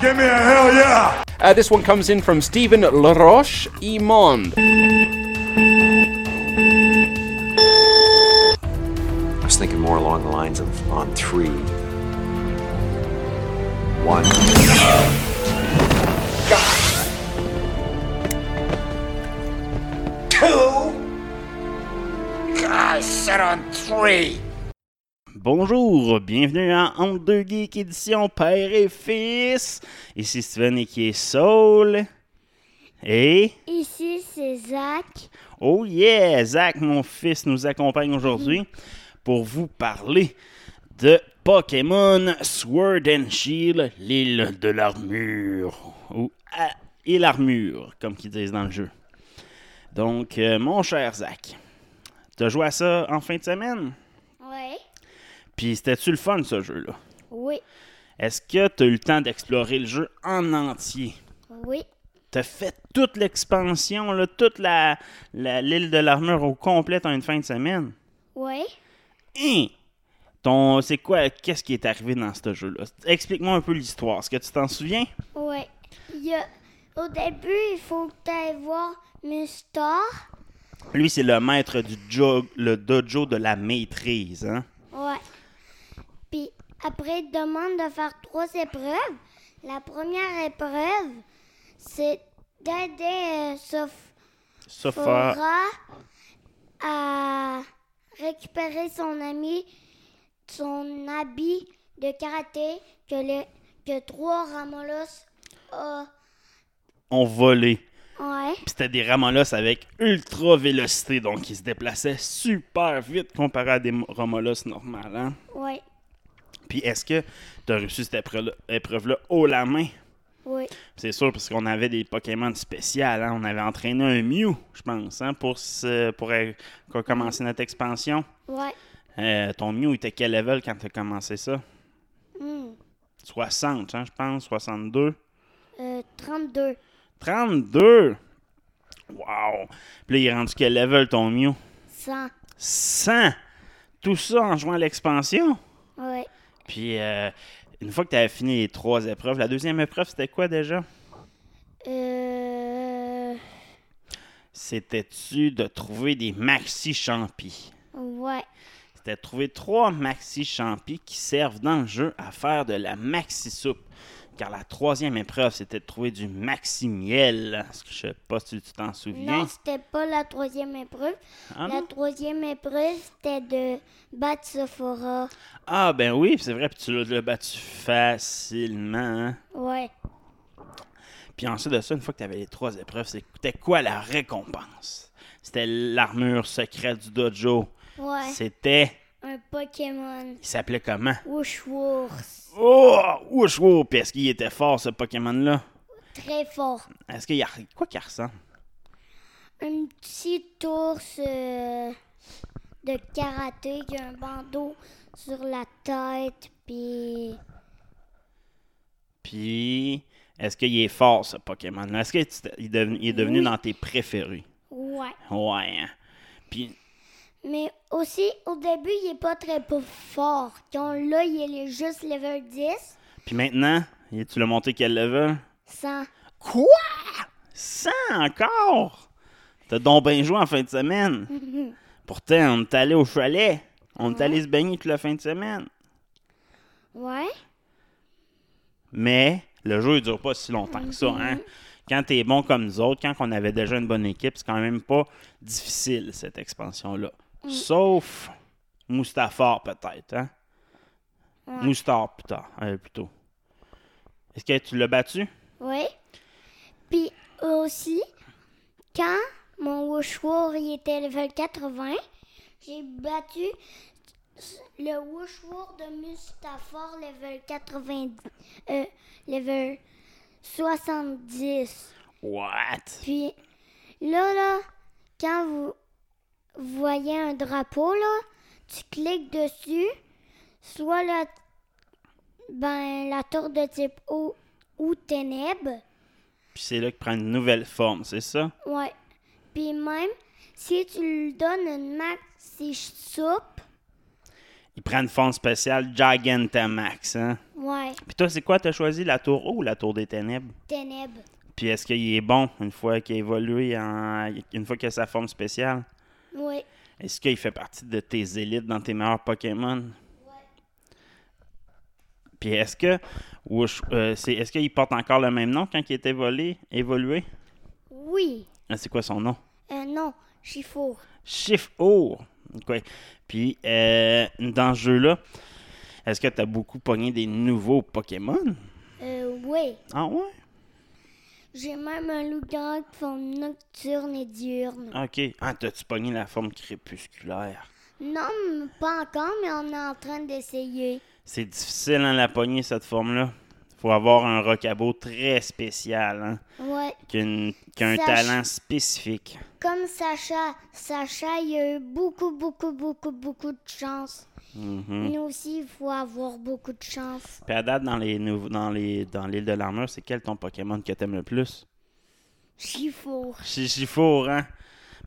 Give me a hell yeah! Uh, this one comes in from Stephen Laroche Imond. I was thinking more along the lines of on three. One. Bonjour, bienvenue à Entre deux geeks édition Père et Fils. Ici Steven et qui est Saul. Et? Ici, c'est Zach. oh yeah, Zach, mon fils, nous accompagne aujourd'hui pour vous parler de Pokémon Sword and Shield, l'île de l'armure. Ou ah, et l'armure, comme qu'ils disent dans le jeu. Donc, euh, mon cher Zach, t'as joué à ça en fin de semaine? Ouais. Puis c'était-tu le fun, ce jeu-là? Oui. Est-ce que tu as eu le temps d'explorer le jeu en entier? Oui. Tu as fait toute l'expansion, là, toute la, la- l'île de l'armure au complet en une fin de semaine? Oui. Hein? Ton, c'est quoi, qu'est-ce qui est arrivé dans ce jeu-là? Explique-moi un peu l'histoire. Est-ce que tu t'en souviens? Oui. Il y a... Au début, il faut que tu ailles voir Mustar. Lui, c'est le maître du jo- le dojo de la maîtrise, hein? Ouais. Après, il demande de faire trois épreuves. La première épreuve, c'est d'aider euh. Fora à récupérer son ami, son habit de karaté que, le, que trois Ramolos a. ont volé. Ouais. Puis c'était des Ramolos avec ultra vélocité, donc ils se déplaçaient super vite comparé à des Ramolos normales. Hein? Ouais. Puis est-ce que tu as réussi cette épreuve-là haut la main? Oui. C'est sûr, parce qu'on avait des Pokémon spéciales. Hein? On avait entraîné un Mew, je pense, hein, pour, commencer notre expansion. Ouais. Euh, ton Mew était quel level quand tu as commencé ça? Hmm. 60, hein, je pense, 62. Euh, 32. 32! Wow! Puis là, il est rendu quel level ton Mew? 100. 100! Tout ça en jouant à l'expansion? Puis, euh, une fois que tu avais fini les trois épreuves, la deuxième épreuve, c'était quoi déjà? Euh. C'était-tu de trouver des maxi champis? Ouais. C'était de trouver trois maxi champis qui servent dans le jeu à faire de la maxi soupe. Car la troisième épreuve, c'était de trouver du maxi miel. Est-ce que Je sais pas si tu t'en souviens? Non, c'était pas la troisième épreuve. Ah la troisième épreuve, c'était de battre Sephora. Ah, ben oui, c'est vrai, puis tu l'as- l'as battu facilement. hein? Ouais. Puis ensuite de ça, une fois que tu avais les trois épreuves, c'était quoi la récompense? C'était l'armure secrète du dojo. Ouais. C'était. Un Pokémon. Il s'appelait comment? Wooshwurst. Oh! Ouch, wow! Puis est-ce qu'il était fort, ce Pokémon-là? Très fort. Est-ce qu'il y a. Quoi qu'il ressemble? Un petit ours euh, de karaté qui a un bandeau sur la tête. Puis. Puis. Est-ce qu'il est fort, ce Pokémon-là? Est-ce qu'il est devenu, il est devenu Oui. dans tes préférés? Ouais. Ouais. hein? Puis. Mais aussi, au début, il est pas très pas fort. Là, il est juste level 10. Puis maintenant, tu l'as monté quel level? 100. Quoi? 100 encore? T'as donc bien joué en fin de semaine. Pourtant, on est allé au chalet. On est allé se baigner toute la fin de semaine. Ouais. Mais le jeu, il dure pas si longtemps que ça. Hein? Quand t'es bon comme nous autres, quand on avait déjà une bonne équipe, c'est quand même pas difficile, cette expansion-là. Sauf Mustafar, peut-être. Hein? Ouais. Euh, plutôt. Est-ce que tu l'as battu? Oui. Puis aussi, quand mon Wooshwur il était level 80, j'ai battu le Wooshwur de Mustafar level 90, euh, level 70. What? Puis Là, là, quand vous voyez un drapeau, là, tu cliques dessus, soit la, ben, la tour de type eau ou ténèbres. Puis c'est là qu'il prend une nouvelle forme, c'est ça? Ouais. Puis même, si tu lui donnes une maxi soupe, Il prend une forme spéciale Gigantamax, hein? ouais, Puis toi, c'est quoi? T'as choisi la tour haut ou la tour des ténèbres? ténèbres. Puis est-ce qu'il est bon une fois qu'il a évolué, en... une fois qu'il a sa forme spéciale? Oui, Est-ce qu'il fait partie de tes élites dans tes meilleurs Pokémon? Puis est-ce que euh, c'est est-ce qu'il porte encore le même nom quand il est évolué? évolué? oui. Ah, c'est quoi son nom? Euh, non, Chifour. Chiffre O. Ok. Puis euh, dans ce jeu-là, est-ce que tu as beaucoup pogné des nouveaux Pokémon? Euh, oui. Ah ouais? J'ai même un loup-garou de forme nocturne et diurne. Ok. Ah, t'as-tu pogné la forme crépusculaire? Non, pas encore, mais on est en train d'essayer. C'est difficile à la pogner, cette forme-là. Faut avoir un rocabo très spécial, hein? Ouais. Qui a, un talent spécifique. Comme Sacha, Sacha, il a eu beaucoup, beaucoup, beaucoup, beaucoup de chance. Mhm. Nous aussi, il faut avoir beaucoup de chance. Puis à date, dans les nouveaux- dans les dans l'île de l'armure, c'est quel ton Pokémon que t'aimes le plus? Chifour. Chichifour, hein?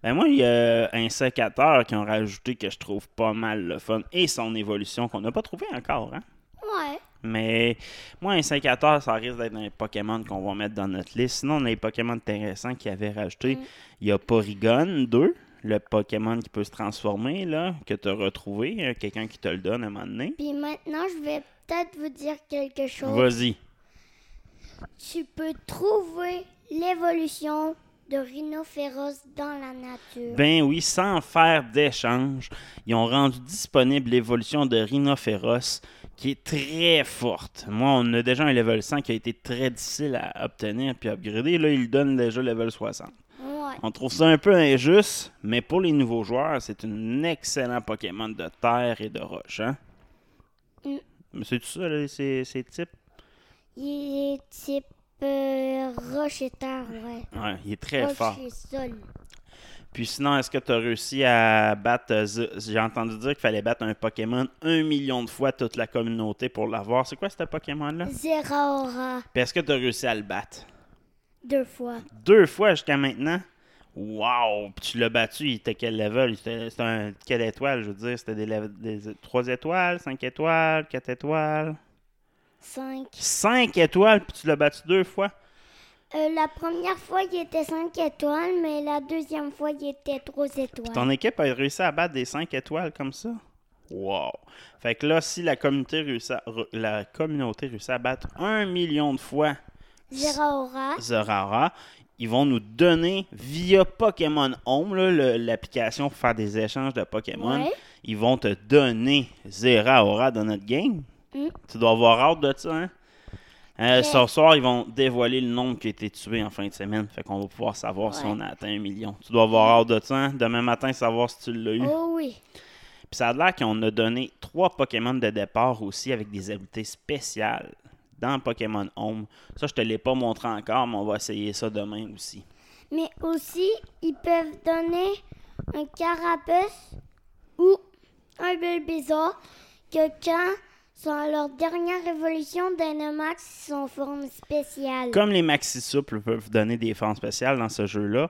Ben moi, il y a un sécateur qui ont rajouté que je trouve pas mal le fun. Et son évolution qu'on n'a pas trouvé encore, hein? Ouais. Mais moi, un sécateur, ça risque d'être un Pokémon qu'on va mettre dans notre liste. Sinon, on a les Pokémon intéressants qui avaient rajouté. Il y a Porygon 2, le Pokémon qui peut se transformer, là, que tu as retrouvé. euh, Quelqu'un qui te le donne à un moment donné. Puis maintenant, je vais peut-être vous dire quelque chose. Vas-y. Tu peux trouver l'évolution de rhinophéros dans la nature. Ben oui, sans faire d'échange, ils ont rendu disponible l'évolution de Rhinophéros qui est très forte. Moi, on a déjà un level 100 qui a été très difficile à obtenir puis upgrader. Là, ils donnent déjà level 60. On trouve ça un peu injuste, mais pour les nouveaux joueurs, c'est un excellent Pokémon de terre et de roche. Hein? Mm. Mais c'est tout ça, là, ces, ces types? Il est type euh, roche et terre, ouais. Ouais, il est très roche fort. et sol. Puis sinon, est-ce que tu as réussi à battre. euh, J'ai entendu dire qu'il fallait battre un Pokémon un million de fois toute la communauté pour l'avoir. C'est quoi ce Pokémon-là? Zeraora, Puis est-ce que tu as réussi à le battre? deux fois. Deux fois jusqu'à maintenant? Wow! Puis tu l'as battu, il était quel level? C'était un quelle étoile, je veux dire? C'était des, level- des 3 étoiles, 5 étoiles, 4 étoiles? Cinq. 5 étoiles, puis tu l'as battu deux fois? Euh, la première fois, il était 5 étoiles, mais la deuxième fois, il était 3 étoiles. Ton équipe a réussi à battre des 5 étoiles comme ça? Wow! Fait que là, si la communauté réussit à, re- la communauté réussit à battre un million de fois Zeraora, Zeraora, ils vont nous donner via Pokémon Home, l'application pour faire des échanges de Pokémon. Ouais. Ils vont te donner Zeraora dans notre game. Mm. Tu dois avoir hâte de ça, hein? Euh. Ce soir, ils vont dévoiler le nombre qui a été tué en fin de semaine. Fait qu'on va pouvoir savoir si on a atteint un million. Tu dois avoir hâte de ça, hein? Demain matin, savoir si tu l'as eu. oh oui. Puis ça a l'air qu'on a donné trois Pokémon de départ aussi avec des habiletés spéciales dans Pokémon Home. Ça, je te l'ai pas montré encore, mais on va essayer ça demain aussi. Mais aussi, ils peuvent donner un carapace ou un Bulbasaur que quand sont à leur dernière évolution Dynamax, sont en forme spéciale. Comme les Maxi Souples peuvent donner des formes spéciales dans ce jeu-là,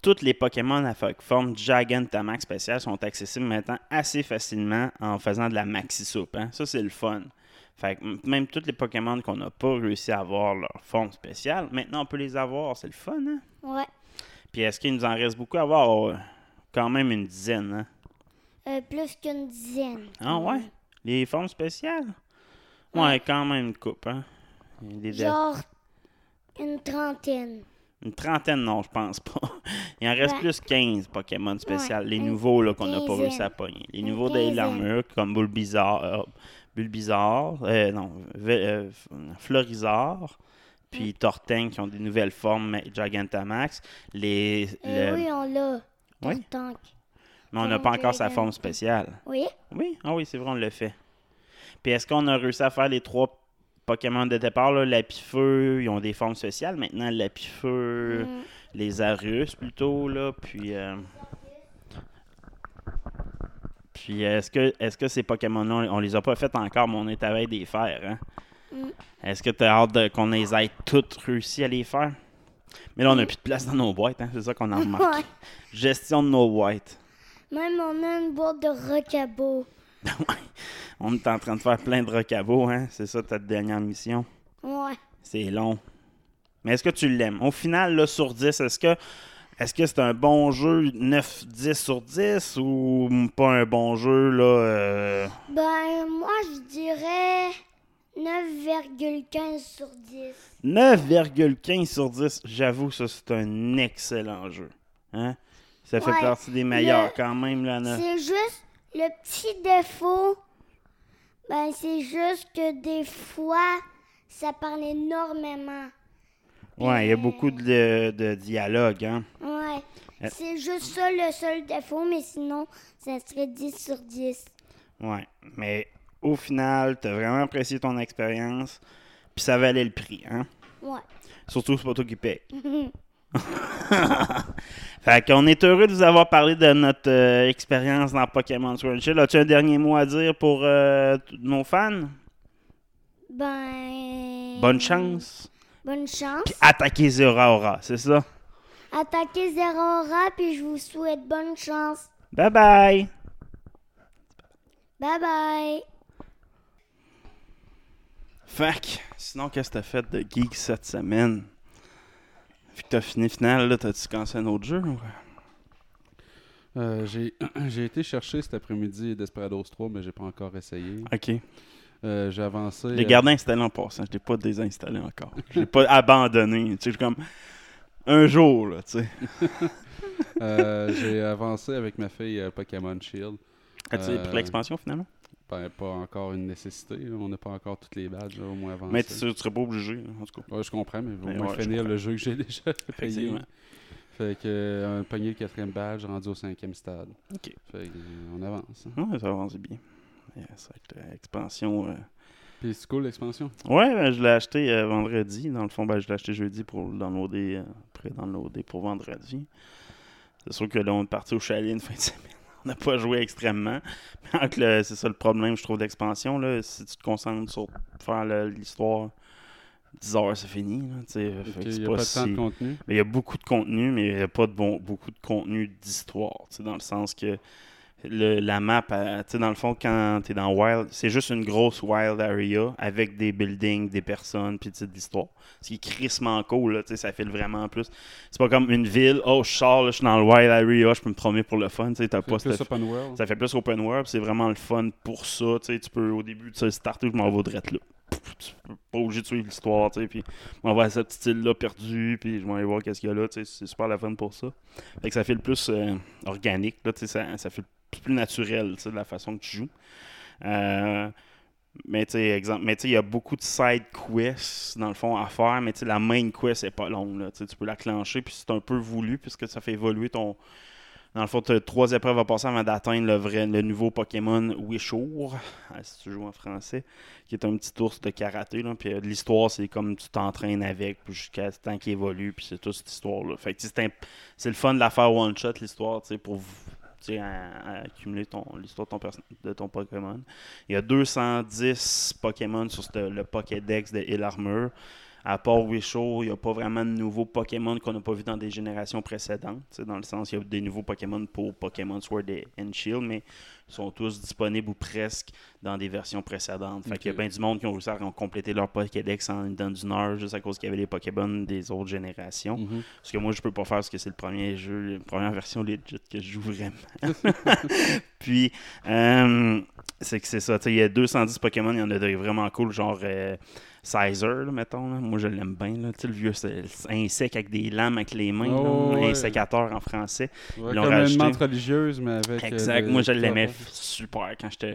tous les Pokémon à fo- forme Gigantamax spéciale sont accessibles maintenant assez facilement en faisant de la Maxi Soupe. hein. Ça, c'est le fun. Fait que même tous les Pokémon qu'on n'a pas réussi à avoir leur forme spéciale, maintenant on peut les avoir. C'est le fun, hein? Ouais. Puis est-ce qu'il nous en reste beaucoup à avoir? Euh, Quand même une dizaine, hein? Euh, plus qu'une dizaine. Ah ouais? Les formes spéciales? Ouais, quand même une coupe, hein? Des Genre une trentaine. Une trentaine, non, je pense pas. Il en reste Ouais. plus 15 Pokémon spéciales. Ouais, les nouveaux là, qu'on n'a pas réussi à pogner. Les nouveaux de quinzaine. l'armure, comme Bulbizarre, euh, Bulbizarre, euh, non, euh, F- Florizarre, puis Tortank qui ont des nouvelles formes Gigantamax. Les, Euh, le- oui, on l'a. Oui. Tank. Mais on n'a pas encore sa forme spéciale. Oui. Oui, ah oui, c'est vrai, on l'a fait. Puis est-ce qu'on a réussi à faire les trois Pokémon de départ, là, Lapifeu, ils ont des formes spéciales maintenant, Lapifeu, Mm. les Arius plutôt, là. Puis. euh, Puis est-ce que, est-ce que ces Pokémon-là, on les a pas fait encore, mais on est à veille des faire, hein? Mm. Est-ce que tu as hâte qu'on les ait toutes réussi à les faire? Mais là, on n'a plus de place dans nos boîtes, hein? C'est ça qu'on a remarqué. Ouais. Gestion de nos boîtes. Même on a une boîte de recabo. On est en train de faire plein de recabots, hein? C'est ça ta dernière mission? Ouais. C'est long. Mais est-ce que tu l'aimes? Au final, là, sur 10, est-ce que est-ce que c'est un bon jeu 9-10 sur 10 ou pas un bon jeu, là? euh, Ben, moi, je dirais 9,15 sur 10. 9,15 sur 10. J'avoue, ça, c'est un excellent jeu. Hein? Ça fait Ouais. partie des meilleurs Le- quand même, là. C'est juste le petit défaut. Ben, c'est juste que des fois, ça parle énormément. Ouais, il y a beaucoup de, de dialogue, hein? Ouais. Euh. C'est juste ça le seul défaut, mais sinon, ça serait 10 sur 10. Ouais, mais au final, t'as vraiment apprécié ton expérience, puis ça valait le prix, hein? Ouais. Surtout, c'est pas toi qui paye. fait qu'on est heureux de vous avoir parlé de notre euh, expérience dans Pokémon Sword Shield. As-tu un dernier mot à dire pour euh, nos fans? Ben. Bonne chance. Bonne chance. Puis attaquez Zora Aura, c'est ça? Attaquez Zerora, puis je vous souhaite bonne chance. Bye bye! Bye bye. Que, sinon, qu'est-ce que t'as fait de geek cette semaine? Vu que t'as fini final, là, t'as-tu commencé un autre jeu? ou- Euh, j'ai j'ai été chercher cet après-midi Desperados 3, mais j'ai pas encore essayé. Ok. Euh, j'ai avancé. L'ai euh, gardé installé en passant, je l'ai pas désinstallé encore. Je l'ai pas abandonné. Tu sais, comme un jour, là, tu sais. euh, j'ai avancé avec ma fille euh, Pokémon Shield. As-tu pris l'expansion finalement? Ben, pas encore une nécessité. là. On n'a pas encore toutes les badges, là, au moins avancé. Mais tu, tu serais pas obligé, là, en tout cas. Ouais, je comprends, mais au Mais moins ouais, finir le jeu que j'ai déjà payé. Fait que un pogné le quatrième badge, rendu au cinquième stade. Ok. Fait que, on avance. hein. Ouais, ça avance bien. Vrai que l'expansion. euh, Puis c'est cool l'expansion. Ouais, ben, je l'ai acheté euh, vendredi. Dans le fond, ben, je l'ai acheté jeudi pour le downloader, euh, pré-downloader pour vendredi. C'est sûr que là, on est parti au chalet une fin de semaine. On n'a pas joué extrêmement. C'est ça le problème, je trouve, d'expansion. Là. Si tu te concentres sur faire l'histoire, 10 heures, c'est fini. Là, que il n'y a pas, si- de contenu. mais il y a beaucoup de contenu, mais il n'y a pas de bon, beaucoup de contenu d'histoire. Dans le sens que le- la map, elle, tu sais, dans le fond, quand tu es dans Wild, c'est juste une grosse Wild Area avec des buildings, des personnes, puis tu sais, de l'histoire. Ce qui est crissement cool, là, tu sais, ça fait vraiment plus. C'est pas comme une ville, oh, je sors, là, je suis dans le Wild Area, je peux me promener pour le fun. tu sais, t'as Fait pas plus open world. ça fait plus open world, c'est vraiment le fun pour ça. Tu sais, tu peux au début, tu sais, starter, je m'en vais là. Pas obligé de suivre l'histoire, tu sais, puis m'en vais à cette petite île-là perdue, puis je vais aller voir qu'est-ce qu'il y a là, tu sais, c'est super la fun pour ça. Fait que ça fait le plus euh, organique, là, tu sais, ça, fait le plus naturel, tu sais, de la façon que tu joues. Euh, mais tu sais, exemple, mais il y a beaucoup de side quests dans le fond à faire, mais tu sais, la main quest est pas longue, là, tu sais, tu peux la clencher, puis c'est un peu voulu, puisque ça fait évoluer ton, dans le fond, tu as trois épreuves à passer avant d'atteindre le le nouveau Pokémon Wishour, ah, si tu joues en français, qui est un petit ours de karaté. Là, puis euh, l'histoire, c'est comme tu t'entraînes avec jusqu'à ce temps qu'il évolue, puis c'est toute cette histoire-là. Fait que c'est le fun de la faire one-shot, l'histoire, pour à- à accumuler l'histoire de ton, de ton Pokémon. Il y a 210 Pokémon sur le Pokédex de Hill Armor. À part Wishour, il n'y a pas vraiment de nouveaux Pokémon qu'on n'a pas vu dans des générations précédentes. Dans le sens, il y a des nouveaux Pokémon pour Pokémon Sword et- and Shield, mais ils sont tous disponibles ou presque dans des versions précédentes. Fait qu'il y a bien du monde qui ont réussi à compléter leur Pokédex en dans d'une heure juste à cause qu'il y avait les Pokémon des autres générations. Mhm. Ce que moi, je peux pas faire parce que c'est le premier jeu, la première version legit que je joue vraiment. Puis, euh, c'est que c'est ça. Il y a 210 Pokémon, il y en a des vraiment cool, genre euh, Sizer, là, mettons. là. Moi, je l'aime bien. Là. Tu sais, Le vieux sec avec des lames avec les mains. Oh, là, ouais. Un sécateur en français. Ouais, Ils l'ont comme une rajouté. religieuse, mais avec. euh, Exact. Moi, je l'aimais super quand j'étais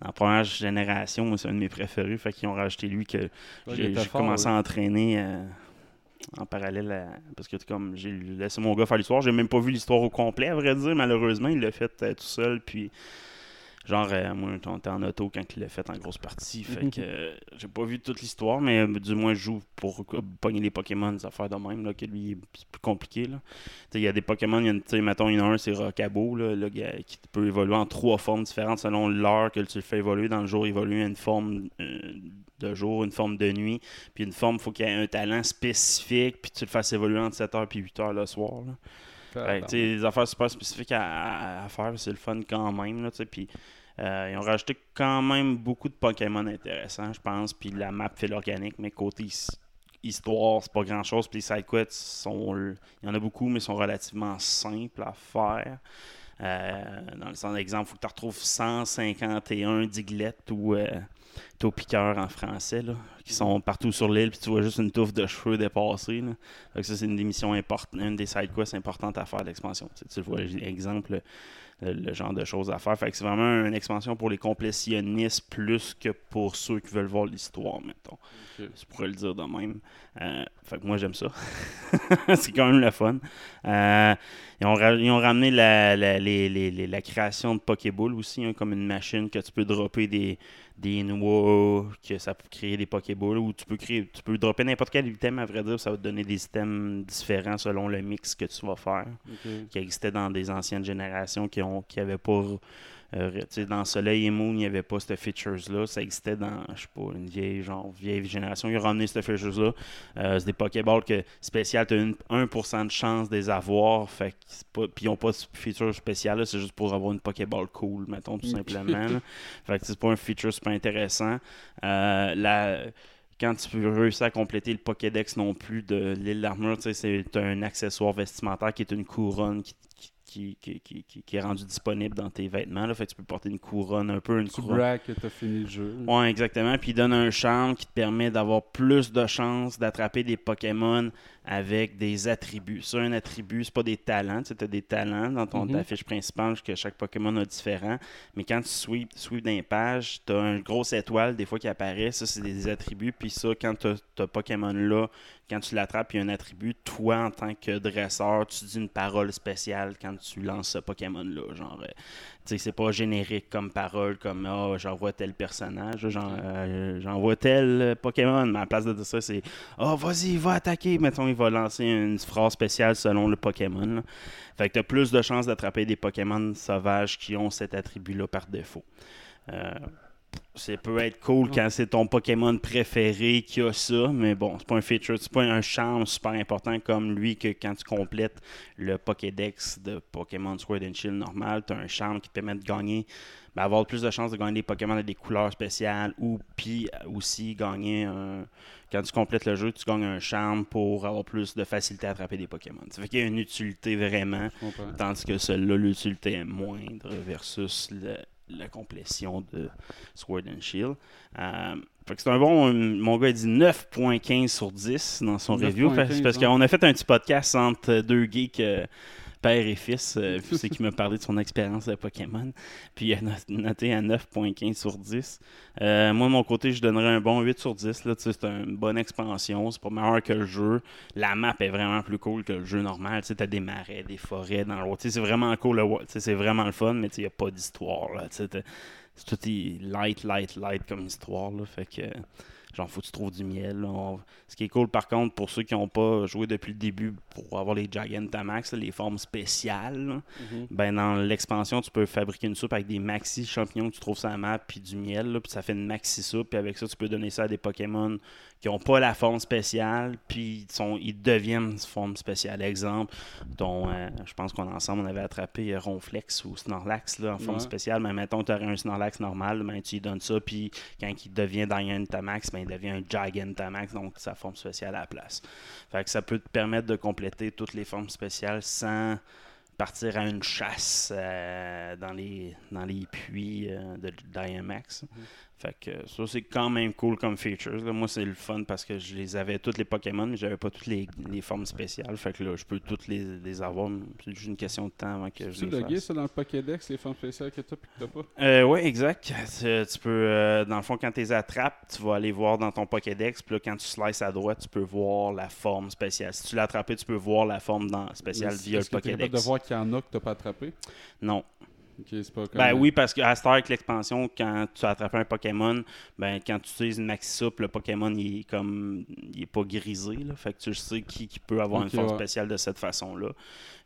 dans la première génération. Moi, c'est un de mes préférés. Fait qu'ils ont rajouté lui que Ouais, j'ai commencé à entraîner euh, en parallèle à- parce que comme j'ai laissé mon gars faire l'histoire. J'ai même pas vu l'histoire au complet, à vrai dire. Malheureusement, il l'a fait euh, tout seul. Puis Genre, euh, moi, on était en auto quand il l'a fait en grosse partie. Fait Mhm. que euh, j'ai pas vu toute l'histoire, mais euh, du moins, je joue pour pogner les Pokémon, des affaires de même, là, que lui, c'est plus compliqué. là. Il y a des Pokémon, tu sais, mettons, il y en a un, c'est Rockabo, là, gars, qui peut évoluer en trois formes différentes selon l'heure que tu le fais évoluer. Dans le jour, il évolue une forme de jour, une forme de nuit, puis une forme, il faut qu'il y ait un talent spécifique, puis tu le fasses évoluer entre 7h puis 8h le soir. là. Des affaires super spécifiques à, à- à faire, c'est le fun quand même. Là, puis, euh, ils ont rajouté quand même beaucoup de Pokémon intéressants, je pense. Puis la map fait l'organique, mais côté his- histoire, c'est pas grand chose. Puis les sidequests, sont, il y en a beaucoup, mais sont relativement simples à faire. Euh, dans le sens d'exemple, il faut que tu retrouves 151 diglettes ou euh, en français, qui sont partout sur l'île, puis tu vois juste une touffe de cheveux. Fait que ça, c'est une des missions importantes, une des side quests importantes à faire de l'expansion. Tu, tu vois, exemple, le, genre de choses à faire. Fait que c'est vraiment une expansion pour les complétionnistes plus que pour ceux qui veulent voir l'histoire, mettons. Je pourrais le dire de même. Euh, fait que moi, j'aime ça. c'est quand même le fun. Euh, ils, ont ra- ils ont ramené la, la, les- les- les- la création de Pokéball aussi, hein, comme une machine que tu peux dropper des, des noix, que ça peut créer des Pokéballs, ou tu peux créer, tu peux dropper n'importe quel item, à vrai dire, ça va te donner des items différents selon le mix que tu vas faire qui existait dans des anciennes générations qui ont qui avaient pas euh, dans Soleil et Moon, il n'y avait pas cette features-là. Ça existait dans, je sais pas, une vieille, genre, vieille génération. Ils ont ramené cette features-là. Euh, c'est des Pokéballs que spécial, tu as une 1% de chance de les avoir. Fait que c'est pas, puis ils n'ont pas de feature spéciale, là, c'est juste pour avoir une Pokéball cool, mettons, tout simplement. là. Fait que c'est pas un feature super intéressant. Euh, la quand tu peux réussir à compléter le Pokédex non plus de l'île d'armure, c'est un accessoire vestimentaire qui est une couronne qui, qui, qui, qui, qui- qui est rendue disponible dans tes vêtements. Là. Fait que tu peux porter une couronne, un peu une Tu couronne. braques que t'as fini le jeu. Ouais, exactement. Puis il donne un charme qui te permet d'avoir plus de chances d'attraper des Pokémon avec des attributs. Ça, un attribut, c'est pas des talents. Tu as des talents dans ton Mhm. ta fiche principale que chaque Pokémon a différent. Mais quand tu sweeps sweep dans les pages, tu as une grosse étoile des fois qui apparaît. Ça, c'est des attributs. Puis ça, quand tu as Pokémon-là, quand tu l'attrapes, il y a un attribut. Toi, en tant que dresseur, tu dis une parole spéciale quand tu lances ce Pokémon-là. Genre, euh, tu sais, c'est pas générique comme parole, comme Ah, j'envoie tel personnage, euh, j'envoie tel Pokémon. Mais à la place de dire ça, c'est Ah, vas-y, va attaquer. Mettons, il va lancer une phrase spéciale selon le Pokémon. là. Fait que tu as plus de chances d'attraper des Pokémon sauvages qui ont cet attribut-là par défaut. Euh, ça peut être cool quand c'est ton Pokémon préféré qui a ça, mais bon, c'est pas un feature, c'est pas un charme super important comme lui que quand tu complètes le Pokédex de Pokémon Sword and Shield normal, tu as un charme qui te permet de gagner, ben, avoir plus de chances de gagner des Pokémon avec des couleurs spéciales ou puis aussi gagner un. Quand tu complètes le jeu, tu gagnes un charme pour avoir plus de facilité à attraper des Pokémon. Ça fait qu'il y a une utilité vraiment, tandis que celle-là, l'utilité est moindre versus le- la complétion de Sword and Shield. Euh, fait que c'est un bon. Mon gars a dit 9.15 sur 10 dans son review. Fait- 9.15, parce qu'on a fait un petit podcast entre deux geeks, euh, père et fils. euh, c'est qui m'a parlé de son expérience de Pokémon. Puis il a not- noté à 9.15 sur 10. Euh, moi, de mon côté, je donnerais un bon 8 sur 10. Là, Tu sais, c'est une bonne expansion. C'est pas meilleur que le jeu. La map est vraiment plus cool que le jeu normal. Tu as des marais, des forêts dans le world. Tu sais, C'est vraiment cool. C'est vraiment le fun, mais il n'y a pas d'histoire. c'est tout light, light, light comme histoire. Fait que, genre, faut que tu trouves du miel. On- Ce qui est cool, par contre, pour ceux qui n'ont pas joué depuis le début pour avoir les Gigantamax, les formes spéciales, Mhm. ben, dans l'expansion, tu peux fabriquer une soupe avec des maxi champignons que tu trouves sur la map, puis du miel, là, puis ça fait une maxi soupe. Puis avec ça, tu peux donner ça à des Pokémon qui n'ont pas la forme spéciale, puis ils, sont, ils deviennent forme spéciale. Exemple, euh, je pense qu'on ensemble, on avait attrapé euh, Ronflex ou Snorlax là, en forme Ouais. spéciale, mais mettons tu aurais un Snorlax normal, ben, tu lui donnes ça, puis quand il devient Gigantamax, ben, il devient un Gigantamax, donc sa forme spéciale à la place. Fait que ça peut te permettre de compléter toutes les formes spéciales sans partir à une chasse euh, dans, les, dans les puits euh, de Dynamax. Fait que ça, c'est quand même cool comme features. là. Moi, c'est le fun parce que je les avais toutes les Pokémon, mais j'avais pas toutes les, les formes spéciales. Fait que là, je peux toutes les, les avoir. C'est juste une question de temps avant que je Tu les fasse. ça dans le Pokédex, les formes spéciales que t'as puis que t'as pas? Euh, oui, exact. Tu, tu peux, euh, dans le fond, quand tu les attrapes, tu vas aller voir dans ton Pokédex. Puis là, quand tu slices à droite, tu peux voir la forme spéciale. Si tu l'as attrapé, tu peux voir la forme dans, spéciale via le Pokédex. de voir qu'il y en a que t'as pas attrapé? Non. Pas. Ben oui, parce qu'à Star avec l'expansion, quand tu attrapes un Pokémon, ben quand tu utilises une Maxi Soup, le Pokémon il est comme il est pas grisé. Là, fait que tu sais qui, qui peut avoir une force ouais. spéciale de cette façon-là.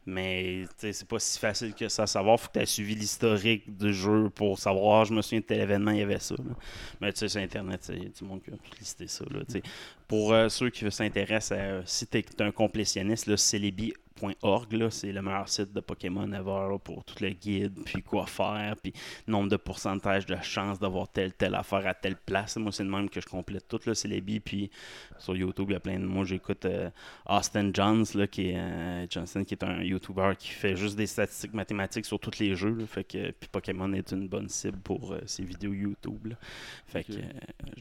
Mais c'est pas si facile que ça à savoir. Faut que tu aies suivi l'historique du jeu pour savoir, je me souviens de tel événement, il y avait ça. là. Mais tu sais, sur Internet, il y a du monde qui a tout listé ça. Là, pour euh, ceux qui s'intéressent, à, si tu es un complétionniste, là, celebi.org, là, c'est le meilleur site de Pokémon ever là, pour tout le guide, puis quoi faire, puis nombre de pourcentage de chance d'avoir telle telle affaire à telle place. Moi, c'est le même que je complète tout, là, Celebi, puis sur YouTube, il y a plein de... Moi, j'écoute euh, Austin Jones, là, qui est, euh, Johnson, qui est un YouTuber qui fait juste des statistiques mathématiques sur tous les jeux, là, fait que, puis Pokémon est une bonne cible pour euh, ses vidéos YouTube, là. Fait que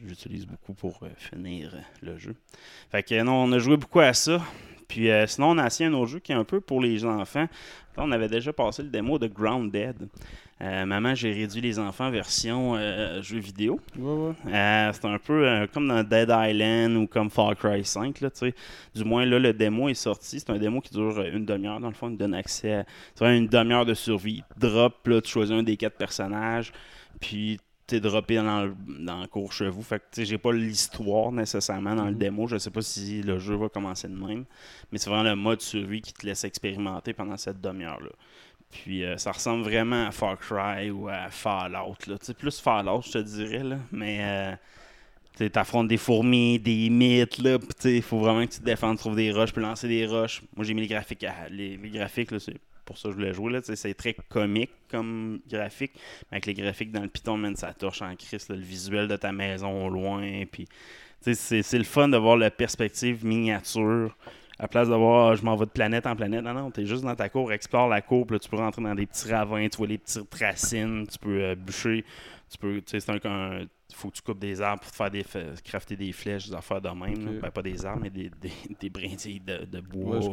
l'utilise beaucoup pour finir le jeu. Fait que non, on a joué beaucoup à ça. Puis euh, sinon, on a essayé un autre jeu qui est un peu pour les enfants. Là, on avait déjà passé le démo de Grounded. Euh, maman, j'ai réduit les enfants version euh, jeu vidéo. Ouais, ouais. Euh, c'est un peu comme dans Dead Island ou comme Far Cry 5. Là, du moins, là, le démo est sorti. C'est un démo qui dure une demi-heure. Dans le fond, il donne accès à une demi-heure de survie. Drop, là, tu choisis un des quatre personnages. Puis t'es droppé dans le, dans le cours chez vous. Fait que j'ai pas l'histoire nécessairement dans le démo. Je sais pas si le jeu va commencer de même. Mais c'est vraiment le mode survie qui te laisse expérimenter pendant cette demi-heure-là. Puis euh, ça ressemble vraiment à Far Cry ou à Fallout. Là. Plus Fallout, je te dirais. Là. Mais euh, tu affrontes des fourmis, des mythes. là, Il faut vraiment que tu te défendes, tu trouves des roches, puis lancer des roches. Moi, j'ai mis les graphiques. à- les, les graphiques, là, c'est pour ça que je voulais jouer. C'est très comique comme graphique. Mais avec les graphiques dans le Python, man, ça torche en crise. le visuel de ta maison au loin. C'est le fun de voir la perspective miniature. À place d'avoir ah, je m'en vais de planète en planète, non, non, t'es juste dans ta cour, explore la cour, là, tu peux rentrer dans des petits ravins, tu vois les petites racines, tu peux euh, bûcher, tu peux, tu sais, c'est un, un- faut que tu coupes des arbres pour te faire des, crafter des flèches, des affaires de même. Ben, pas des arbres, mais des, des, des brindilles de, de bois. Ouais,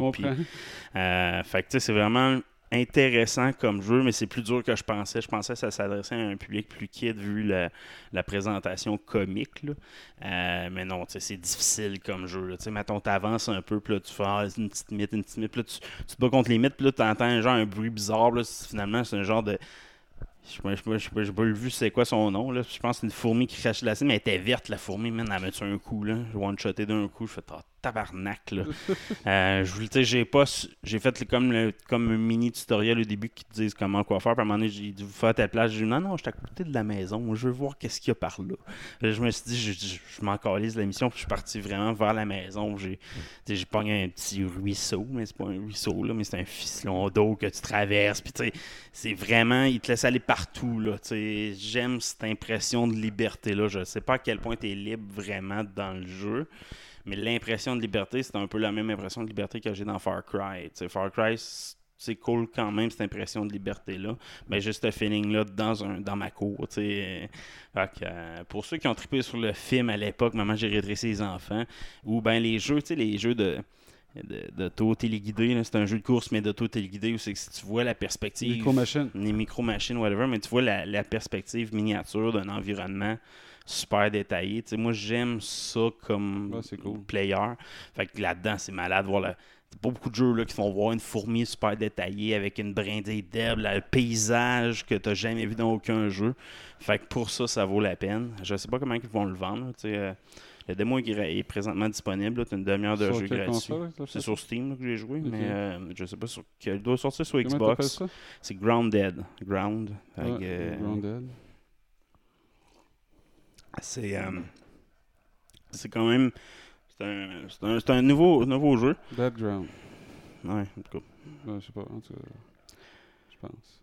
euh, fait que tu sais, c'est vraiment intéressant comme jeu, mais c'est plus dur que je pensais. Je pensais que ça s'adressait à un public plus kid vu la, la présentation comique. là. Euh, mais non, tu sais, c'est difficile comme jeu. là. Tu sais, mettons, t'avances un peu, puis là, tu fais ah, une petite mythe, une petite mythe, puis là, tu, tu te bats contre les mythes, puis là, t'entends genre un bruit bizarre. Là, finalement, c'est un genre de. Je sais pas, vu c'est quoi son nom. Là. Je pense que c'est une fourmi qui crache de l'acide, mais elle était verte, la fourmi, man, elle m'a tué un coup. Là? Je one-shoté d'un coup. Je fais oh, tabarnak. Là. Euh, j'ai pas j'ai fait comme, le, comme un mini tutoriel au début qui te disent comment quoi faire. Puis à un moment donné, j'ai dit, vous à telle place. J'ai dit, non, non, je suis à côté de la maison. Je veux voir qu'est-ce qu'il y a par là. Je me suis dit, je, je, la mission. Puis je suis parti vraiment vers la maison. J'ai j'ai pogné un petit ruisseau, mais c'est pas un ruisseau, là, mais c'est un ficelon d'eau que tu traverses. Puis tu sais, c'est vraiment, il te laisse aller partout. Là. J'aime cette impression de liberté-là. Je sais pas à quel point tu es libre vraiment dans le jeu. Mais l'impression de liberté, c'est un peu la même impression de liberté que j'ai dans Far Cry. Far Cry, c'est cool quand même, cette impression de liberté-là. Mais juste ce feeling-là dans, un, dans ma cour. tu sais. Euh, pour ceux qui ont trippé sur le film à l'époque, Maman, j'ai redressé les enfants, ou ben les jeux, tu sais, les jeux de de- d'auto-téléguidé, là, c'est un jeu de course, mais d'auto-téléguidé où c'est que si tu vois la perspective. Micro-machine. Les micro-machines, whatever, mais tu vois la, la perspective miniature d'un environnement super détaillé. Tu sais, moi, j'aime ça comme Ouais, c'est cool. player. Fait que là-dedans, c'est malade de voir le. Pas beaucoup de jeux là, qui font voir une fourmi super détaillée avec une brindille d'herbe, le paysage que t'as jamais vu dans aucun jeu. Fait que pour ça, ça vaut la peine. Je sais pas comment ils vont le vendre. tu euh, le démo est, présentement disponible. Tu une demi-heure de jeu gratuit. C'est sur Steam là, que j'ai joué, Ok. mais euh, je sais pas sur quel. Doit sortir sur Comment Xbox. C'est Grounded. Ground. Ouais, euh, Grounded. C'est euh, c'est quand même c'est un, un, un nouveau, nouveau jeu. Dead Ground. Ouais, en tout cas. Ouais, je sais pas, en tout cas, je pense.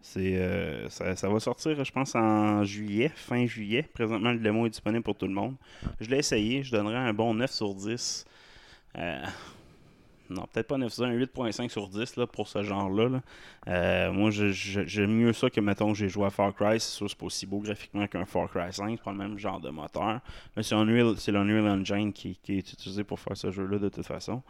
C'est, euh, ça, ça va sortir, je pense, en juillet, fin juillet. Présentement, le démo est disponible pour tout le monde. Je l'ai essayé, je donnerais un bon 9 sur 10. Euh, non, peut-être pas 9 sur 10, un 8.5 sur 10 là, pour ce genre-là. là. Euh, moi, j'aime mieux ça que, mettons, j'ai joué à Far Cry. C'est sûr, c'est pas aussi beau graphiquement qu'un Far Cry 5. C'est pas le même genre de moteur. Mais c'est Unreal- c'est l'Unreal Engine qui, qui est utilisé pour faire ce jeu-là, de toute façon.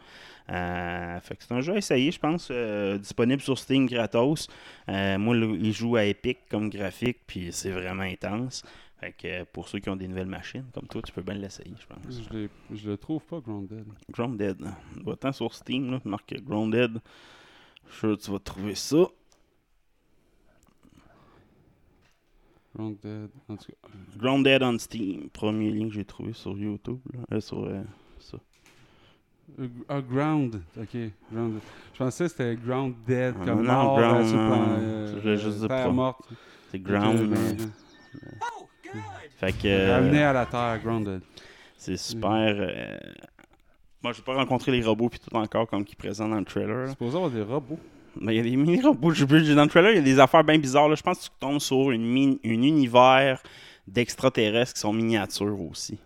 Euh, fait que c'est un jeu à essayer, je pense, euh, disponible sur Steam gratos. Moi, il joue à Epic comme graphique, puis c'est vraiment intense. Fait que euh, pour ceux qui ont des nouvelles machines, comme toi, tu peux bien l'essayer, je pense. Je, je le trouve pas, Grounded. Grounded. Va-t'en sur Steam, là, marque Grounded. Je suis sûr que tu vas trouver ça. Grounded, en tout cas. Grounded on Steam. Premier lien que j'ai trouvé sur YouTube. là. Euh, sur euh, ça. Euh, Ah, Ground. Ok, Grounded. Je pensais que c'était Ground Dead, Ah, comme non, mort. Ground, euh, euh, Je dire terre pas. morte. C'est Ground. Ok, mais- ben, Fait que. euh, Ramené à la terre, Grounded. C'est super. euh, Moi, j'ai pas rencontré les robots puis tout encore comme qui présentent dans le trailer. C'est supposé avoir des robots. Mais il y a des mini-robots. Dans le trailer, il y a des affaires bien bizarres. là. Je pense que tu tombes sur une un univers d'extraterrestres qui sont miniatures aussi.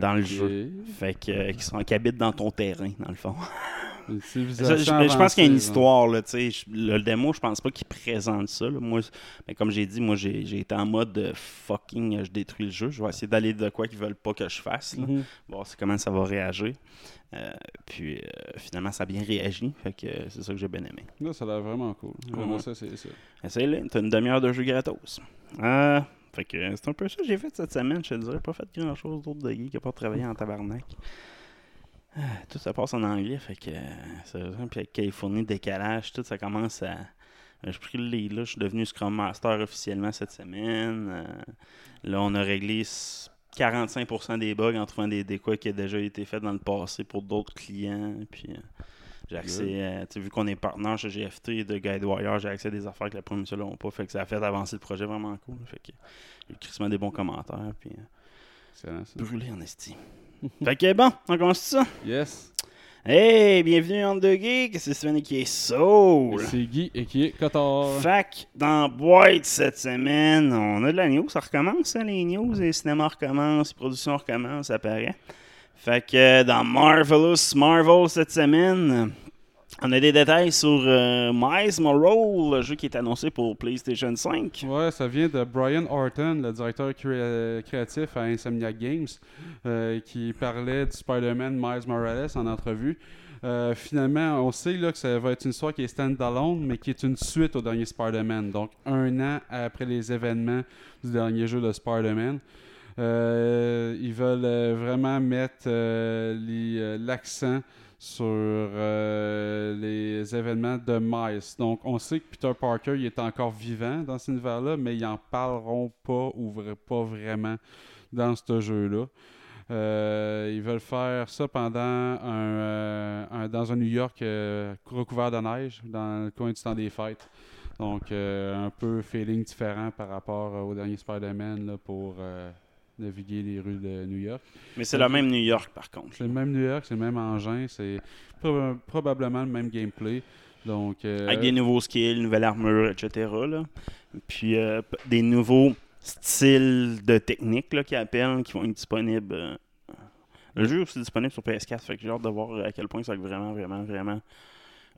Dans le jeu. Fait que, euh, qui, sont, qui habitent dans ton terrain, dans le fond. Ça, je, je pense qu'il y a une histoire, là, Le démo, je pense pas qu'il présente ça. là. Moi, mais comme j'ai dit, moi, j'ai été en mode de fucking, je détruis le jeu. Je vais essayer d'aller de quoi qu'ils veulent pas que je fasse. Là. Mhm. Voir comment ça va réagir. Euh, puis euh, finalement, ça a bien réagi. Fait que euh, c'est ça que j'ai bien aimé. Là, ça a l'air vraiment cool. Vraiment, Ouais. ça, c'est ça. Essaye-le, t'as une demi-heure de jeu gratos. Euh, fait que c'est un peu ça que j'ai fait cette semaine. Je te dirais, pas fait grand chose d'autre de geek, pas travaillé en tabarnak. Tout ça passe en anglais, fait que euh. Puis avec Californie, décalage, tout ça commence à. euh, J'ai pris le lead, là. Je suis devenu Scrum Master officiellement cette semaine. Euh, là, on a réglé s- 45% des bugs en trouvant des décois qui ont déjà été faits dans le passé pour d'autres clients. Puis j'ai accès, tu vu qu'on est partenaire chez GFT de Guidewire, j'ai accès à des affaires que la première n'ont pas. Fait que ça a fait avancer le projet vraiment cool. Fait que j'ai crissement des bons commentaires. Puis Excellent, ça. brûlé en esti. fait que bon, on commence ça. Yes. Hey, bienvenue en deux geeks, c'est Sven qui est Soul. C'est Guy et qui est Cotard. Fac, dans Boîte cette semaine, on a de la news, ça recommence, hein, les news, les cinémas recommencent, les productions recommencent, ça paraît. Fait que dans Marvelous Marvel cette semaine, on a des détails sur euh, Miles Morale, le jeu qui est annoncé pour PlayStation 5. Ouais, ça vient de Brian Horton, le directeur cré- créatif à Insomniac Games, euh, qui parlait du Spider-Man Miles Morales en entrevue. Euh, finalement, on sait là, que ça va être une histoire qui est standalone, mais qui est une suite au dernier Spider-Man. Donc, un an après les événements du dernier jeu de Spider-Man. Ils veulent vraiment mettre l'accent sur euh, les événements de Miles. Donc, on sait que Peter Parker il est encore vivant dans cet univers-là, mais ils n'en parleront pas ou pas vraiment dans ce jeu-là. Euh, ils veulent faire ça pendant un, euh, un- dans un New York recouvert de neige, dans le coin du temps des fêtes. Donc, un peu feeling différent par rapport au dernier Spider-Man pour naviguer les rues de New York. Mais c'est le même New York par contre. C'est le même New York, c'est le même engin, c'est proba- probablement le même gameplay. Donc, euh, Avec des nouveaux skills, nouvelle armure, etc. là. Puis euh, des nouveaux styles de techniques là, qui appellent, qui vont être disponibles. euh. Le jeu est aussi disponible sur PS4, fait que j'ai hâte de voir à quel point ça va être vraiment, vraiment, vraiment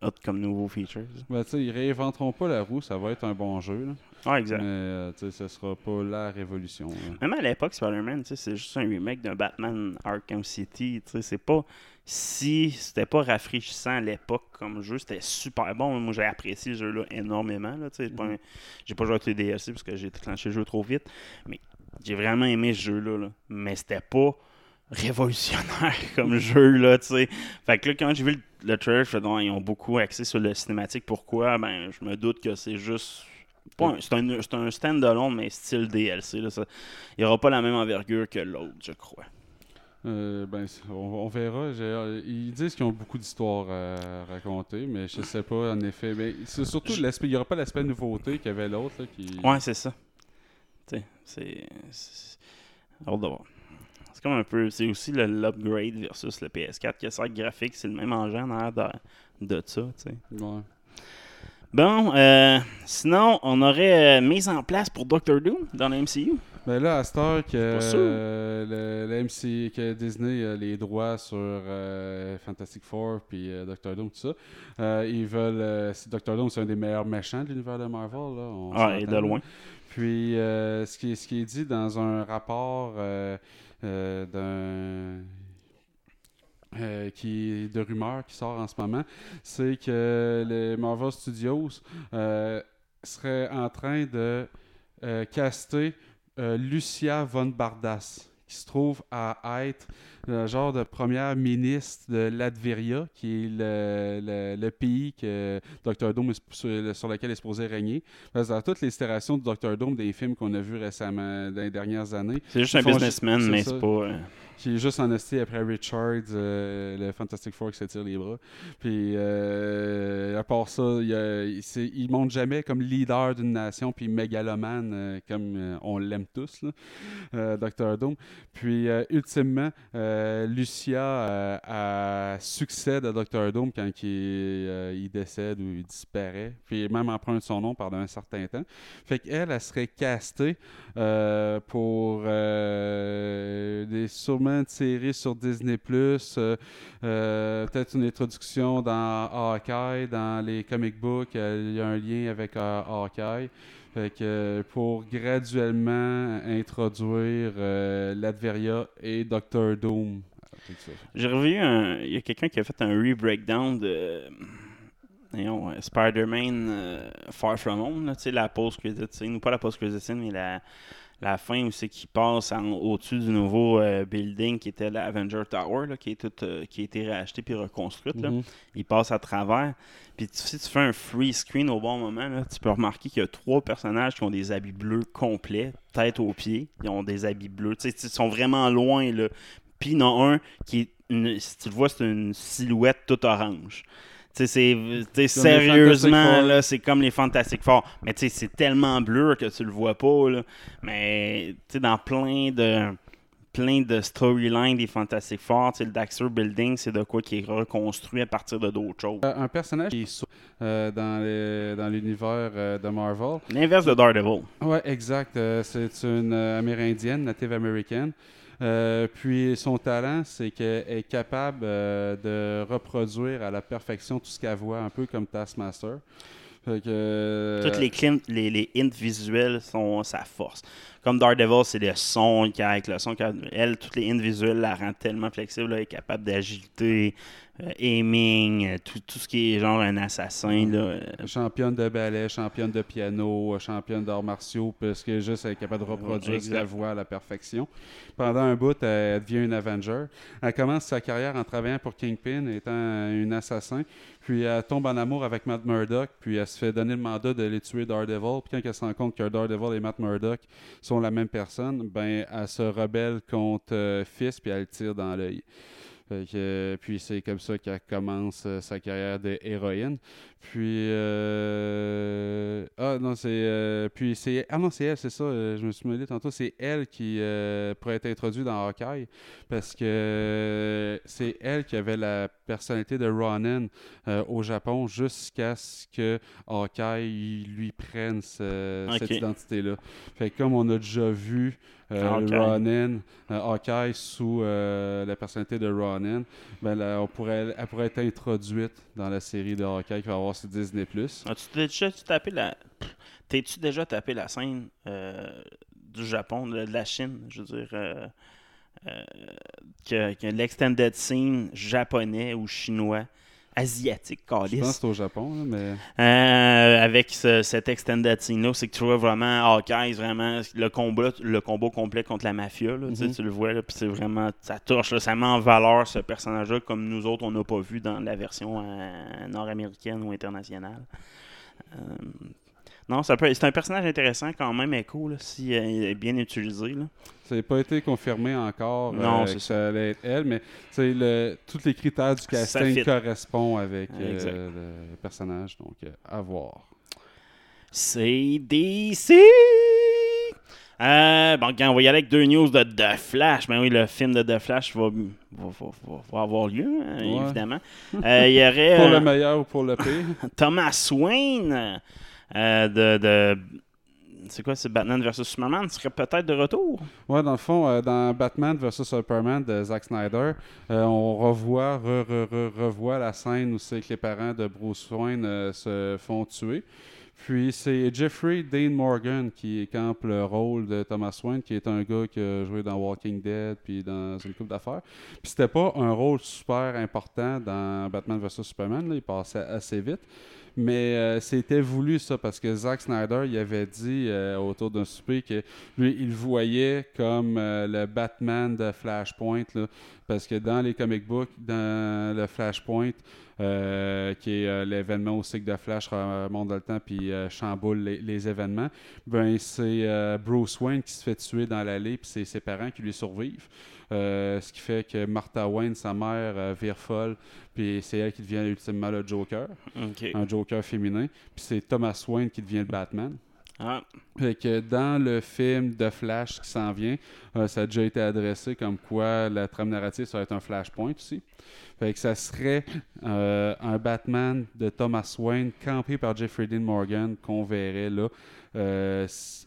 hot comme nouveaux features. ben, tu sais, ils réinventeront pas la roue, ça va être un bon jeu. là. Ah, exact. Mais euh, tu sais, ce sera pas la révolution. là. Même à l'époque, Spider-Man, tu sais, c'est juste un remake d'un Batman Arkham City. tu sais, C'est pas. Si c'était pas rafraîchissant à l'époque comme jeu, c'était super bon. Moi, j'ai apprécié ce jeu-là énormément. Là, tu sais, un- J'ai pas joué avec les DLC parce que j'ai déclenché le jeu trop vite. Mais j'ai vraiment aimé ce jeu-là. là. Mais c'était pas révolutionnaire comme jeu. Là, tu sais. Fait que là, quand j'ai vu le, le trailer, je fais non, ils ont beaucoup axé sur le cinématique. Pourquoi? Ben, je me doute que c'est juste. C'est un, un stand-alone, mais style DLC. Là, ça, il n'y aura pas la même envergure que l'autre, je crois. Euh, ben, on, on verra. Euh, ils disent qu'ils ont beaucoup d'histoires à raconter, mais je sais pas en effet. Mais c'est surtout Je- l'aspect. Il n'y aura pas l'aspect nouveauté qu'il y avait l'autre. Qui... Ouais, c'est ça. C'est- Hâte de voir. C'est comme un peu. C'est aussi l'upgrade versus le PS4. Que ça graphique, c'est le même engin en arrière de, de ça, tu sais. Ouais. Bon, euh, sinon, on aurait euh, mis en place pour Doctor Doom dans la MCU. Ben là, à cette heure que, euh, le, le MC, que Disney a les droits sur Fantastic Four puis Doctor Doom, tout ça, ils veulent. Doctor Doom, c'est un des meilleurs méchants de l'univers de Marvel. Là, on Ah, et de loin. Puis, ce, qui est, ce qui est dit dans un rapport d'un. euh, qui de rumeurs qui sort en ce moment, c'est que les Marvel Studios euh, seraient en train de euh, caster euh, Lucia von Bardas, qui se trouve à être le genre de première ministre de Latveria, qui est le, le- le pays que Dr. Doom est sur, sur lequel est supposé régner. Parce que dans toutes les itérations de Dr. Doom, des films qu'on a vus récemment, dans les dernières années, C'est juste un businessman, mais c'est pas. Qui est juste en esti après Richards, euh, le Fantastic Four qui s'étire les bras. Puis, euh, à part ça, il, il monte jamais comme leader d'une nation, puis mégalomane, euh, comme euh, on l'aime tous, Dr. Doom. Puis, ultimement, Lucia succède à Dr. Doom quand il, décède ou il disparaît. Puis, même emprunte son nom pendant un certain temps. Fait qu'elle, elle serait castée pour des, sûrement une série sur Disney+, euh, euh, peut-être une introduction dans Hawkeye, dans les comic books, euh, il y a un lien avec Hawkeye. Pour graduellement introduire euh, Latveria et Doctor Doom. J'ai revu un. Il y a quelqu'un qui a fait un re-breakdown de. Spider-Man Far From Home, là, la post-credit scene, ou pas la post-credit scene, mais la, la fin où c'est qu'il passe en- au-dessus du nouveau euh, building qui était l'Avenger Tower, là, qui, est tout, euh, qui a été racheté puis reconstruite. là. Mhm. Il passe à travers. Puis tu- si tu fais un free screen au bon moment, là, tu peux remarquer qu'il y a trois personnages qui ont des habits bleus complets, tête aux pieds. Ils ont des habits bleus. Ils sont vraiment loin. Là. Puis il y en a un qui est, une- si tu le vois, c'est une silhouette toute orange. C'est, sérieusement, là, c'est comme les Fantastic Four. Mais tu sais, c'est tellement bleu que tu le vois pas. Là. Mais tu sais, dans plein de plein de storylines des Fantastic Four, le Daxter Building, c'est de quoi qui est reconstruit à partir de d'autres choses. Euh, un personnage qui est euh, dans l'univers euh, de Marvel. L'inverse de Daredevil. Ouais, exact. Euh, c'est une Amérindienne, native américaine. Euh, puis son talent, c'est qu'elle est capable euh, de reproduire à la perfection tout ce qu'elle voit, un peu comme Taskmaster. Toutes les, clims- les, les hints visuels sont sa force. Comme Daredevil, c'est le son qui avec le son. Elle, toutes les hints visuels la rend tellement flexible. là, elle est capable d'agilité, euh, aiming, euh, tout, tout ce qui est genre un assassin. Là, euh, championne de ballet, championne de piano, championne d'arts martiaux, parce que juste elle est capable de reproduire qu'elle voit à la perfection. Pendant un bout, elle, elle devient une Avenger. Elle commence sa carrière en travaillant pour Kingpin, étant une assassin. Puis elle tombe en amour avec Matt Murdock, puis elle se fait donner le mandat de les tuer Daredevil. Puis quand elle se rend compte que Daredevil et Matt Murdock sont la même personne, ben elle se rebelle contre euh, Fist, puis elle le tire dans l'œil. Euh, puis c'est comme ça qu'elle commence euh, sa carrière d'héroïne. Puis euh, ah non c'est euh, puis c'est ah non c'est elle c'est ça euh, je me suis mêlé tantôt c'est elle qui pourrait être introduite dans Hawkeye parce que c'est elle qui avait la personnalité de Ronin au Japon jusqu'à ce que Hawkeye lui prenne ce- cette identité là. Fait que comme on a déjà vu euh, Hawkeye. Ronin, euh, Hawkeye sous euh, la personnalité de Ronin, ben là, on pourrait, elle pourrait être introduite dans la série de Hawkeye qui va avoir sur Disney+. As-tu déjà tapé la. T'es-tu déjà tapé la scène euh, du Japon, de, la Chine, je veux dire, euh, euh, que l'extended scene japonais ou chinois, asiatique, Je pense que calice, c'est au Japon, là, mais euh, avec ce- cet extended scene-là, c'est que tu vois vraiment Hawkeye, vraiment le combat, le combat complet contre la mafia, là, tu Mhm. tu le vois, puis c'est vraiment, ça touche, là, ça met en valeur ce personnage-là comme nous autres, on n'a pas vu dans la version euh, nord-américaine ou internationale. Euh, non, ça peut- c'est un personnage intéressant quand même, Echo, là, si euh, est bien utilisé. Là. ça n'a pas été confirmé encore Non, euh, c'est que ça. allait être elle, mais le, tous les critères du casting correspondent avec euh, le personnage, donc à voir. C'est DC! Euh, bon, on va y aller avec deux news de The Flash. Ben oui, le film de The Flash va, va, va- va- va avoir lieu, hein, Ouais. évidemment. Euh, y aurait Pour le meilleur ou pour le pire. Thomas Wayne de, de- C'est quoi, c'est Batman vs Superman? Serait peut-être de retour. Ouais, dans le fond, euh, dans Batman vs Superman de Zack Snyder, euh, on revoit, re, re, re- revoit la scène où c'est que les parents de Bruce Wayne euh, se font tuer. Puis c'est Jeffrey Dean Morgan qui campe le rôle de Thomas Wayne, qui est un gars qui a joué dans Walking Dead puis dans une couple d'affaires. Puis c'était pas un rôle super important dans Batman vs Superman, là, il passait assez vite. Mais euh, c'était voulu ça parce que Zack Snyder il avait dit euh, autour d'un souper que lui il voyait comme euh, le Batman de Flashpoint là, parce que dans les comic books dans le Flashpoint euh, qui est euh, l'événement c'est que de Flash remonte dans le temps puis euh, chamboule les, les événements, ben c'est euh, Bruce Wayne qui se fait tuer dans l'allée puis c'est ses parents qui lui survivent. Euh, ce qui fait que Martha Wayne, sa mère, euh, vire folle, puis c'est elle qui devient ultimement le Joker, Ok. un Joker féminin, puis c'est Thomas Wayne qui devient le Batman. Ah, Fait que dans le film de Flash qui s'en vient, euh, ça a déjà été adressé comme quoi la trame narrative ça va être un Flashpoint aussi. Fait que ça serait euh, un Batman de Thomas Wayne campé par Jeffrey Dean Morgan qu'on verrait là. Euh,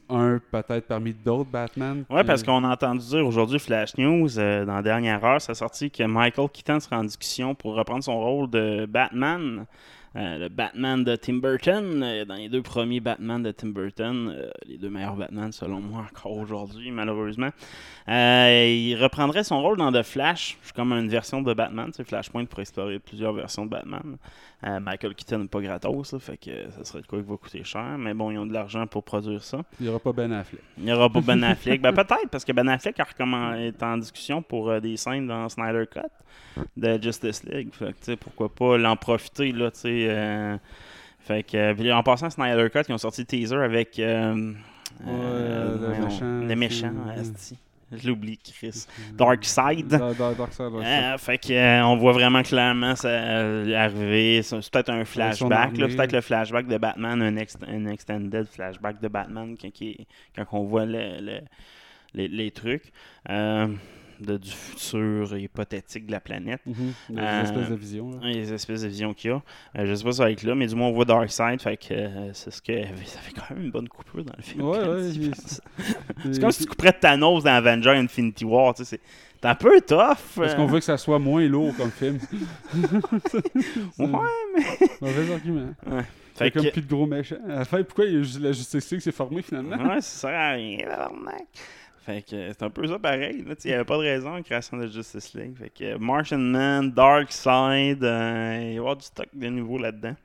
un peut-être parmi d'autres Batman. Ouais, que- parce qu'on a entendu dire aujourd'hui Flash News, dans la dernière heure, ça a sorti que Michael Keaton sera en discussion pour reprendre son rôle de Batman. Euh, le Batman de Tim Burton, euh, dans les deux premiers Batman de Tim Burton, euh, les deux meilleurs Batman selon moi encore aujourd'hui, malheureusement. Il reprendrait son rôle dans The Flash, c'est comme une version de Batman, sais, Flashpoint pour explorer plusieurs versions de Batman. Euh, Michael Keaton n'est pas gratos, là, fait que ça serait de quoi qui va coûter cher, mais bon, ils ont de l'argent pour produire ça. Il n'y aura pas Ben Affleck. Il n'y aura pas Ben Affleck. ben peut-être, parce que Ben Affleck a est en discussion pour euh, des scènes dans Snyder Cut de Justice League. Fait que, tu sais, pourquoi pas l'en profiter, là, tu sais. euh, fait que, euh, en passant à Snyder Cut, ils ont sorti le teaser avec euh, euh, le méchant, le méchant. Je l'oublie, Chris. Darkseid. Darkseid, ouais, Euh, fait que, euh, on voit vraiment clairement ça euh, arriver. C'est peut-être un flashback, là, peut-être le flashback de Batman, un, un extended flashback de Batman quand, on voit le- le- les, les trucs euh, de, du futur hypothétique de la planète. Mhm. Les Euh, espèces de visions. là. Les espèces de visions qu'il y a. Euh, je sais pas si ça va être là, mais du moins on voit Darkseid, fait que euh, c'est ce que ça fait quand même une bonne coupure dans le film. Ouais, ouais, c'est comme si tu couperais Thanos dans Avenger Infinity War, tu sais, c'est un peu tough. Parce euh. qu'on veut que ça soit moins lourd comme film. Ouais, mais. Mauvais argument. Ouais. Fait comme que- plus de gros méchants. À la fin, pourquoi il y a juste la Justice League s'est formée finalement? Ouais, ça sert à rien. Fait que c'est un peu ça pareil. Il n'y avait pas de raison à la création de Justice League. Fait que Martian Man, Darkseid, euh, il va y avoir du stock de nouveau là-dedans.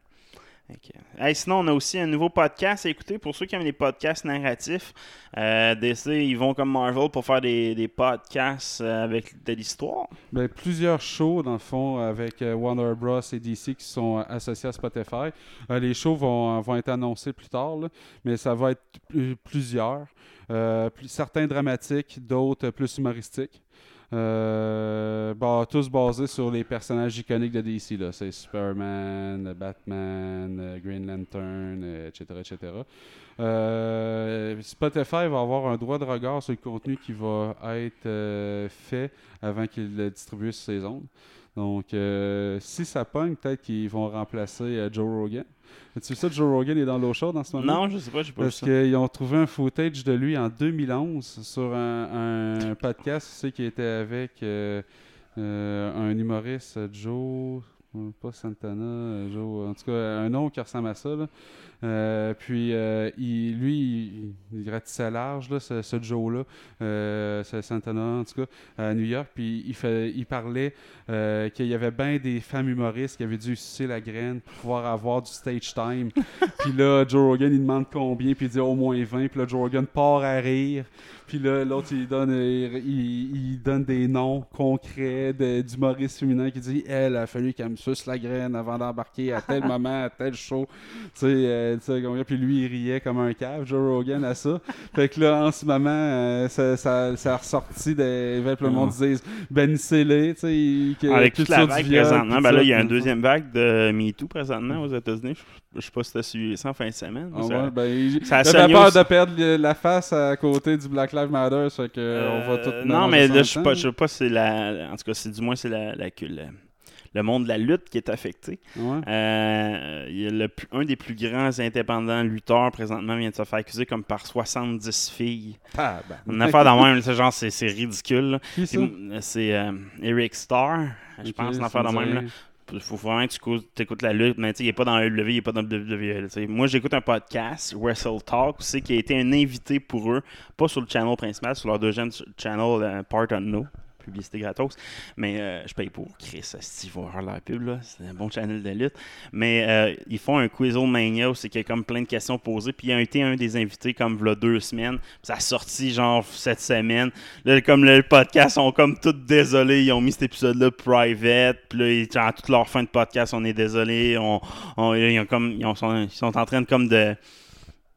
Sinon, on a aussi un nouveau podcast à écouter pour ceux qui aiment les podcasts narratifs. Euh, DC, ils vont comme Marvel pour faire des, des podcasts euh, avec de l'histoire. Ben, plusieurs shows, dans le fond, avec euh, Warner Bros. et DC qui sont associés à Spotify. Les shows vont, vont être annoncés plus tard, mais ça va être pl- plusieurs. Plus- certains dramatiques, d'autres plus humoristiques. Euh, bah, tous basés sur les personnages iconiques de DC. là. C'est Superman, Batman, euh, Green Lantern, euh, etc. Spotify va avoir un droit de regard sur le contenu qui va être fait avant qu'il le distribue sur ses ondes. Donc, euh, si ça pogne, peut-être qu'ils vont remplacer euh, Joe Rogan. Tu sais ça, Joe Rogan est dans l'eau chaude en ce moment? Non, je sais pas, j'ai pas vu Parce qu'ils ont trouvé un footage de lui en 2011 sur un, un podcast, tu sais, qui était avec euh, euh, un humoriste, Joe, pas Santana, Joe, en tout cas, un nom qui ressemble à ça. là. Euh, puis euh, il, lui, il, il gratissait large, là, ce, ce Joe-là, euh, ce Santana, en tout cas, à New York. Puis il, fait, il parlait qu'il y avait bien des femmes humoristes qui avaient dû sucer la graine pour pouvoir avoir du stage time. puis là, Joe Rogan, il demande combien, puis il dit au moins 20. Puis là, Joe Rogan part à rire. Puis là, l'autre, il donne, il, il donne des noms concrets de- d'humoristes féminins qui dit Elle a fallu qu'elle me suce la graine avant d'embarquer à tel moment, à tel show. Tu sais, euh, puis lui, il riait comme un cave, Joe Rogan, à ça. Fait que là, en ce moment, euh, ça, ça, ça a ressorti des. Puis le monde disait Bannissez-les, tu sais. que- Avec toute la vague viol, présentement, ben là, il y a une deuxième vague de MeToo présentement aux États-Unis. Je, je sais pas si t'as suivi ça en fin de semaine. Ah Ça- ouais, ben, ça a peur aussi. de perdre la face à côté du Black Lives Matter, fait que on va tout Euh, non, mais là, je sais pas, je sais pas si c'est la. En tout cas, c'est du moins c'est la, la- que le, monde de la lutte qui est affecté. Ouais. Euh, le un des plus grands indépendants lutteurs présentement vient de se faire accuser comme par 70 filles. Ah, ben. Une affaire dans même, c'est genre c'est c'est ridicule. C'est euh, Eric Starr, je pense, une affaire dans même. là. faut vraiment que tu écoutes la lutte, mais il n'est pas dans WWE, il n'est pas dans WWE. Moi, j'écoute un podcast, Wrestle Talk, qui a été un invité pour eux, pas sur le channel principal, sur leur deuxième ch- channel, euh, Part Unknown. Publicité gratos. Mais euh, je paye pour Chris, Steve voir la pub, là. C'est un bon channel de lutte. Mais euh, ils font un Quizomania où c'est qu'il y a comme plein de questions posées. Puis il a été un des invités comme v'là deux semaines. Ça a sorti genre cette semaine. Là, comme le podcast, sont comme tous désolés. Ils ont mis cet épisode-là private. Puis là, ils, à toute leur fin de podcast, on est désolé. On, ils, sont, ils sont en train de comme de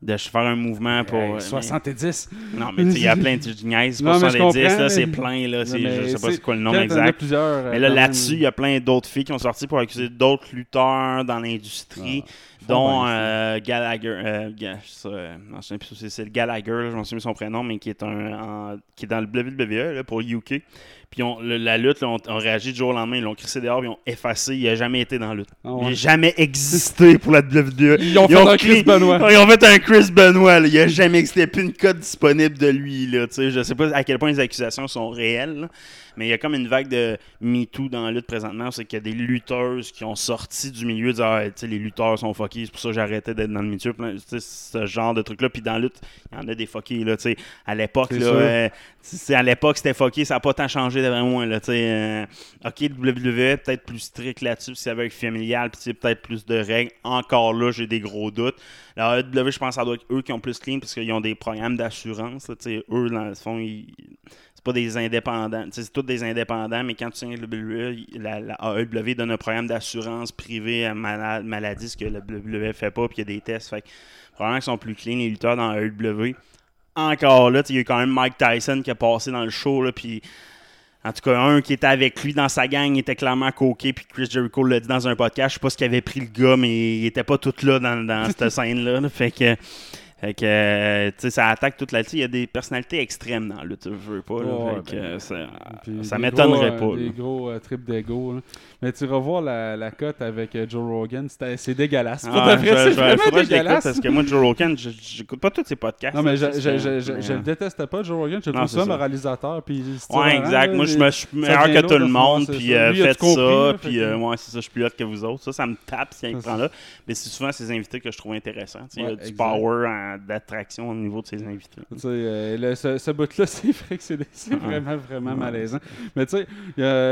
de faire un mouvement pour. Hey, euh, 70. mais- non, mais tu sais, il y a plein de niaises, c'est Non, pas mais je 70, comprends, là, c'est plein, là. c'est- je sais pas c'est- quoi le nom exact. plusieurs, euh, mais là, quand là-dessus, il y a plein d'autres filles qui ont sorti pour accuser d'autres lutteurs dans l'industrie, dont bien, euh, Gallagher. Euh, Ga- ça, euh, non, je sais plus si c'est- Gallagher, là, je m'en souviens de son prénom, mais qui est, un, en- qui est dans le WWE là, pour UK. Puis on- le- la lutte, là, on, on réagi du jour au lendemain, ils l'ont crissé dehors, puis ils ont effacé. Il n'a jamais été dans la lutte. Ah ouais. Il n'a jamais existé pour la WWE. Ils ont fait un Chris Benoit. Ils ont fait un Chris Benoit. là. Il n'a jamais existé. Il n'y a plus une code disponible de lui. Là, tu sais. je sais pas à quel point les accusations sont réelles. là. Mais il y a comme une vague de MeToo dans la lutte présentement. C'est qu'il y a des lutteuses qui ont sorti du milieu dire ah, tu sais, les lutteurs sont fuckés, c'est pour ça que j'arrêtais d'être dans le milieu. Ce genre de truc-là. Puis dans la lutte, il y en a des fuckés. Là, tu sais. à l'époque, euh, à l'époque, c'était fucké. Ça n'a pas tant changé d'après moi. Là, tu sais. euh, ok, WWE, peut-être plus strict là-dessus. Puis c'est avec familial. Puis peut-être plus de règles. Encore là, j'ai des gros doutes. La AEW, je pense que ça doit être eux qui ont plus clean parce qu'ils ont des programmes d'assurance. là, tu sais, Eux, dans le fond, ils- c'est pas des indépendants. C'est tous des indépendants, mais quand tu signes le WWE, la, la AEW donne un programme d'assurance privée à mala- maladie, ce que le WWE fait pas, puis il y a des tests. Fait que probablement qu'ils sont plus clean, les lutteurs dans AEW. Encore là, il y a eu quand même Mike Tyson qui a passé dans le show, là, puis en tout cas, un qui était avec lui dans sa gang était clairement coqué, puis Chris Jericho l'a dit dans un podcast. Je sais pas ce qu'il avait pris le gars, mais il était pas tout là dans, dans cette scène-là. là. Fait que, fait que euh, tu sais, ça attaque toute la. Il y a des personnalités extrêmes dans le tu veux pas. Là, Ouais, fait que, ben, ça, m'étonnerait pas. euh, là. Des gros euh, trips d'ego. Mais tu revois la, la cote avec euh, Joe Rogan, c'est dégueulasse. Pour Ah, je- vrai, c'est je- vraiment je dégueulasse. parce que moi, Joe Rogan, je- j'écoute pas tous ses podcasts. Non, mais je, je, je, je, je le détestais pas, Joe Rogan. Je trouve ça ça. moralisateur. Puis Ouais, exact. Moi, je me suis meilleur que tout le ce monde, puis faites ça, puis moi, c'est ça, je suis plus hot que vous autres. Ça, ça me tape, C'est prend là. Mais c'est souvent ces invités que je trouve intéressants. Il y a du power en- d'attraction au niveau de ces invités. Tu sais, euh, le- ce, ce bout-là, c'est vrai que c'est c'est vraiment, vraiment malaisant. Mais tu sais,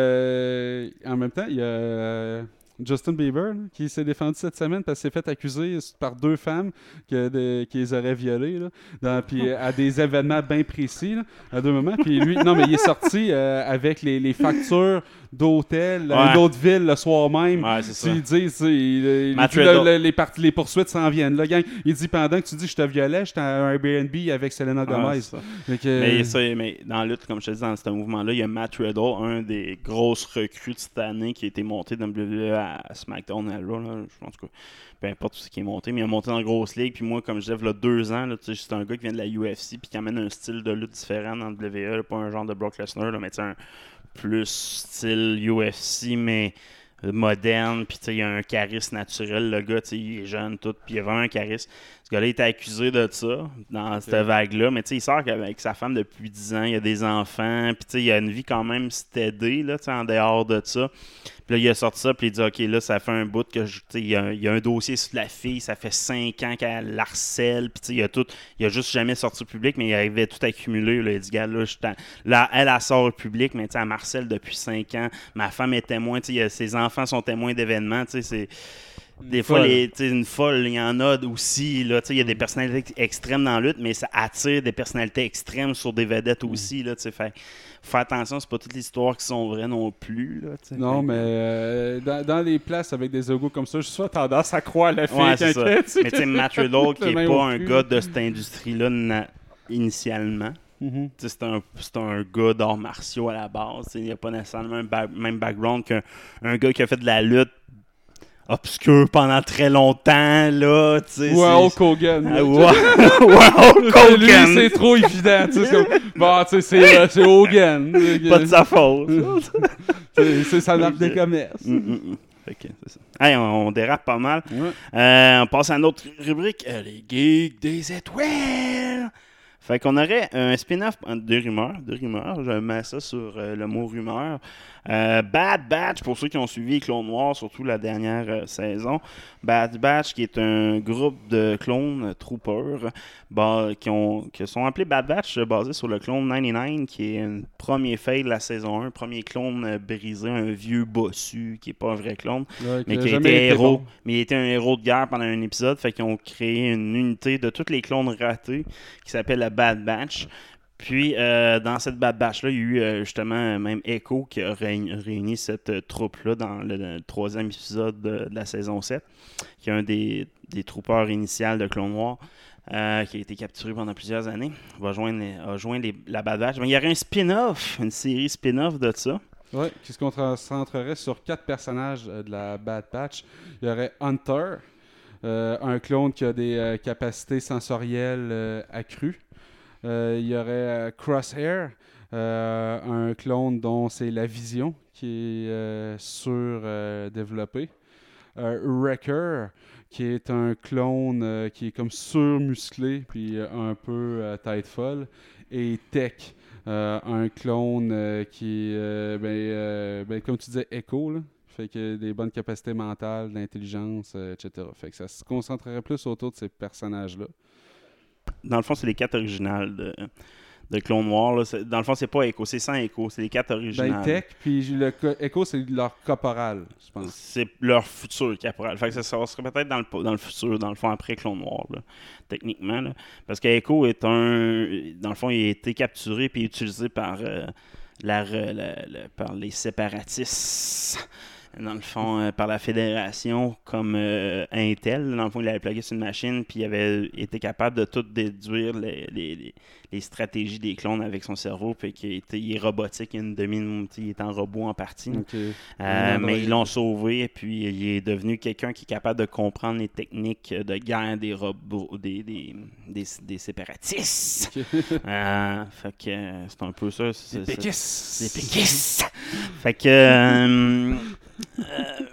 a- en même temps, il y a euh, Justin Bieber là, qui s'est défendu cette semaine parce qu'il s'est fait accuser par deux femmes que de- qui les auraient violées là, dans- puis, euh, à des événements bien précis, là, à deux moments. Puis lui, non, mais il est sorti euh, avec les, les factures d'hôtel Ouais. d'autres villes le soir même. Ouais, c'est ça. Tu lui dis, tu il- il le- les, parties- les poursuites s'en viennent. Là, gang. Il dit pendant que tu dis je te violais, j'étais à un Airbnb avec Selena Ouais, Gomez. ça. Mais, ça, mais dans la lutte, comme je te dis, dans ce mouvement-là, il y a Matt Riddle, un des grosses recrues de cette année qui a été monté dans le WWE à SmackDown, à Raw, là, je pense que peu importe ce qui est monté, mais il a monté dans la grosse ligue. Puis moi, comme je disais, il y a deux ans, c'est un gars qui vient de la UFC puis qui amène un style de lutte différent dans le WWE, là, pas un genre de Brock Lesnar, là, mais tu sais, un plus style UFC, mais moderne, puis il a un charisme naturel, le gars, il est jeune, tout, puis il a vraiment un charisme. Ce gars-là était accusé de ça, dans cette vague-là, mais tu sais, il sort avec sa femme depuis 10 ans, il a des enfants, puis tu sais, il a une vie quand même stédée, là, tu sais, en dehors de ça. Puis là, il a sorti ça, puis il dit, OK, là, ça fait un bout que, je- tu sais, il y, a un- il y a un dossier sur la fille, ça fait 5 ans qu'elle l'harcèle, puis tu sais, il a tout, il a juste jamais sorti au public, mais il avait tout accumulé, là, il dit, gars, là, je là, elle, elle sort au public, mais tu sais, elle m'harcèle depuis 5 ans, ma femme est témoin, tu sais, ses enfants sont témoins d'événements, tu sais, c'est... Des fois, les, une folle, il y en a aussi. Là, il y a des personnalités extrêmes dans la lutte, mais ça attire des personnalités extrêmes sur des vedettes aussi. Là, fait, faut faire attention, c'est pas toutes les histoires qui sont vraies non plus. Là. Non, mais euh, dans, dans les places avec des égos comme ça, je suis tendance à croire la fille Ouais, c'est ça. Mais tu sais, Matt Riddle, qui Le est même pas un gars de cette industrie-là initialement. Tu sais, C'est un, c'est un gars d'arts martiaux à la base. Il n'y a pas nécessairement le ba- même background qu'un un gars qui a fait de la lutte obscure pendant très longtemps. Là, tu sais, Ou c'est- Hulk Hogan. Ah, Hulk Lui, c'est trop évident. tu sais, bon, tu sais, c'est euh, Hogan. Pas de sa faute. C'est sa marque de commerce. Mm, mm, mm. C'est ça. Hey, on, on dérape pas mal. Ouais. Euh, on passe à une autre rubrique. euh, les geeks des étoiles. Fait qu'on aurait un spin-off de rumeurs, de rumeurs, je mets ça sur euh, le mot rumeur. Euh, Bad Batch, pour ceux qui ont suivi Clone Noir, surtout la dernière euh, saison. Bad Batch, qui est un groupe de clones euh, troopers bah, qui, ont, qui sont appelés Bad Batch, basé sur le clone 99, qui est un premier fail de la saison 1, premier clone brisé, un vieux bossu qui est pas un vrai clone, Ouais, mais qui a été été héros. bon. Mais il était un héros de guerre pendant un épisode, fait qu'ils ont créé une unité de tous les clones ratés qui s'appelle la Bad Batch. Puis, euh, dans cette Bad Batch-là, il y a eu euh, justement même Echo qui a réuni, cette euh, troupe-là dans le, troisième épisode de, la saison 7, qui est un des, des troopers initiales de Clone Noir. qui a été capturé pendant plusieurs années, va joindre, la Bad Batch. Il y aurait un spin-off, une série spin-off de ça. Ouais, qui se concentrerait sur quatre personnages de la Bad Batch. Il y aurait Hunter, un clone qui a des capacités sensorielles accrues. Euh, il y aurait euh, Crosshair, euh, un clone dont c'est la vision qui est surdéveloppée. Wrecker, qui est un clone qui est comme surmusclé, puis un peu euh, tête folle. Et Tech, un clone qui ben, ben, comme tu disais, Echo, là. Fait que des bonnes capacités mentales, d'intelligence, etc. Fait que ça se concentrerait plus autour de ces personnages-là. Dans le fond, c'est les quatre originales de, de Clone Noir. là. Dans le fond, c'est pas Echo, c'est sans Echo, c'est les quatre originales. Ben, Tech, puis le Echo, c'est leur corporal, je pense. c'est leur futur caporal. Fait que ça, ça serait peut-être dans le, dans le futur, dans le fond, après Clone Noir, là, techniquement. là. Parce que Echo est un. Dans le fond, il a été capturé puis utilisé par, euh, la, re- la- la- par les séparatistes. Dans le fond, euh, par la fédération comme euh, Intel. Dans le fond, il avait plugué sur une machine puis il avait été capable de tout déduire les, les- les- les stratégies des clones avec son cerveau. Puis qu'il était, il est robotique, il, a une demi, il est en robot en partie. Euh, mais ils l'ont sauvé puis il est devenu quelqu'un qui est capable de comprendre les techniques de guerre des robots, des, des, des, des séparatistes. Fait que c'est un peu ça. c'est- Des c'est- péquistes. Des péquistes. fait que. Euh,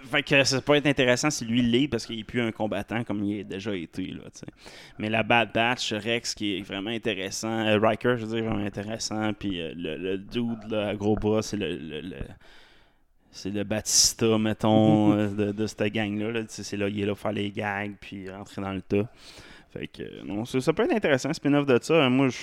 fait que ça peut être intéressant si lui l'est parce qu'il n'est plus un combattant comme il a déjà été. Là. Mais la Bad Batch, Rex qui est vraiment intéressant. euh, Riker, je veux dire, vraiment intéressant. Puis euh, le, le dude là, à gros bras, c'est le- le- le c'est le Batista, mettons, de, de cette gang-là. là. C'est là, il est là pour faire les gags, puis rentrer dans le tas. Fait que, non, ça, ça peut être intéressant, spin-off de ça. Moi, je.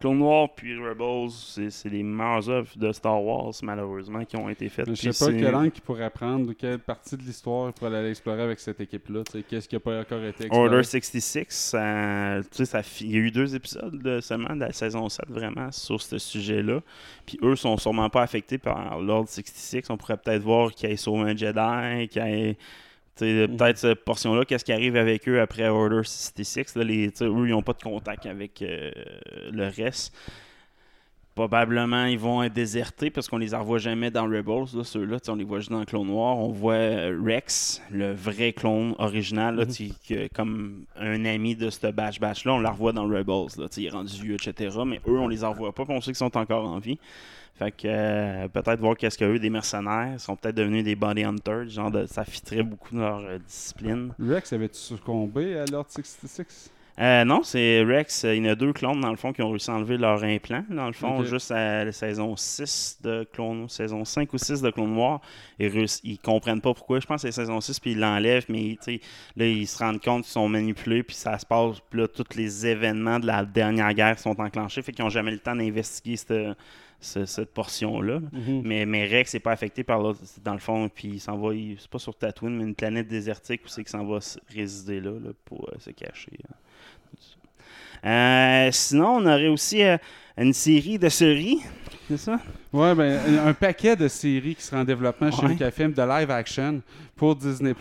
Clone Noir puis Rebels, c'est c'est les meilleures œuvres de Star Wars, malheureusement, qui ont été faites. Je sais pas quel angle qu'il pourrait prendre quelle partie de l'histoire il pourrait aller explorer avec cette équipe-là. Qu'est-ce qui n'a pas encore été exploré. Order 66, ça, il y a eu deux épisodes seulement de la saison 7 vraiment sur ce sujet-là. Puis eux sont sûrement pas affectés par l'Ordre 66. On pourrait peut-être voir qu'il y ait sauvé un Jedi, qu'il y ait peut-être cette portion-là, qu'est-ce qui arrive avec eux après Order 66. Là, les, eux, ils n'ont pas de contact avec euh, le reste. Probablement, ils vont être désertés parce qu'on les revoit jamais dans Rebels. Là, ceux-là, on les voit juste dans Clone Noir. On voit euh, Rex, le vrai clone original, là, que- comme un ami de ce batch batch-là. On la revoit dans Rebels. Là, il est rendu vieux, etc. Mais eux, on les revoit pas. on sait qu'ils sont encore en vie. Fait que euh, peut-être voir qu'est-ce qu'eux, des mercenaires, sont peut-être devenus des body hunters. Genre, de, ça fitterait beaucoup dans leur euh, discipline. Rex avait-tu succombé à l'Ordre 66 Euh, non, c'est Rex. Il y en a deux clones, dans le fond, qui ont réussi à enlever leur implant. Dans le fond, juste à la saison 6 de Clone saison 5 ou 6 de Clone Noir. Ils, ils comprennent pas pourquoi. Je pense que c'est saison 6, puis ils l'enlèvent, mais là, ils se rendent compte qu'ils sont manipulés, puis ça se passe, puis là, tous les événements de la dernière guerre sont enclenchés, fait qu'ils n'ont jamais le temps d'investiguer cette, ce- cette portion-là. Mhm. mais, mais Rex n'est pas affecté par l'autre, dans le fond, puis il s'en va, c'est pas sur Tatooine, mais une planète désertique où c'est qu'il s'en va résider là, là, pour euh, se cacher. hein. Euh, sinon, on aurait aussi euh, une série de séries, c'est ça? Ouais, ben, un paquet de séries qui seraient en développement chez Ouais. Lucasfilm de live action pour Disney+,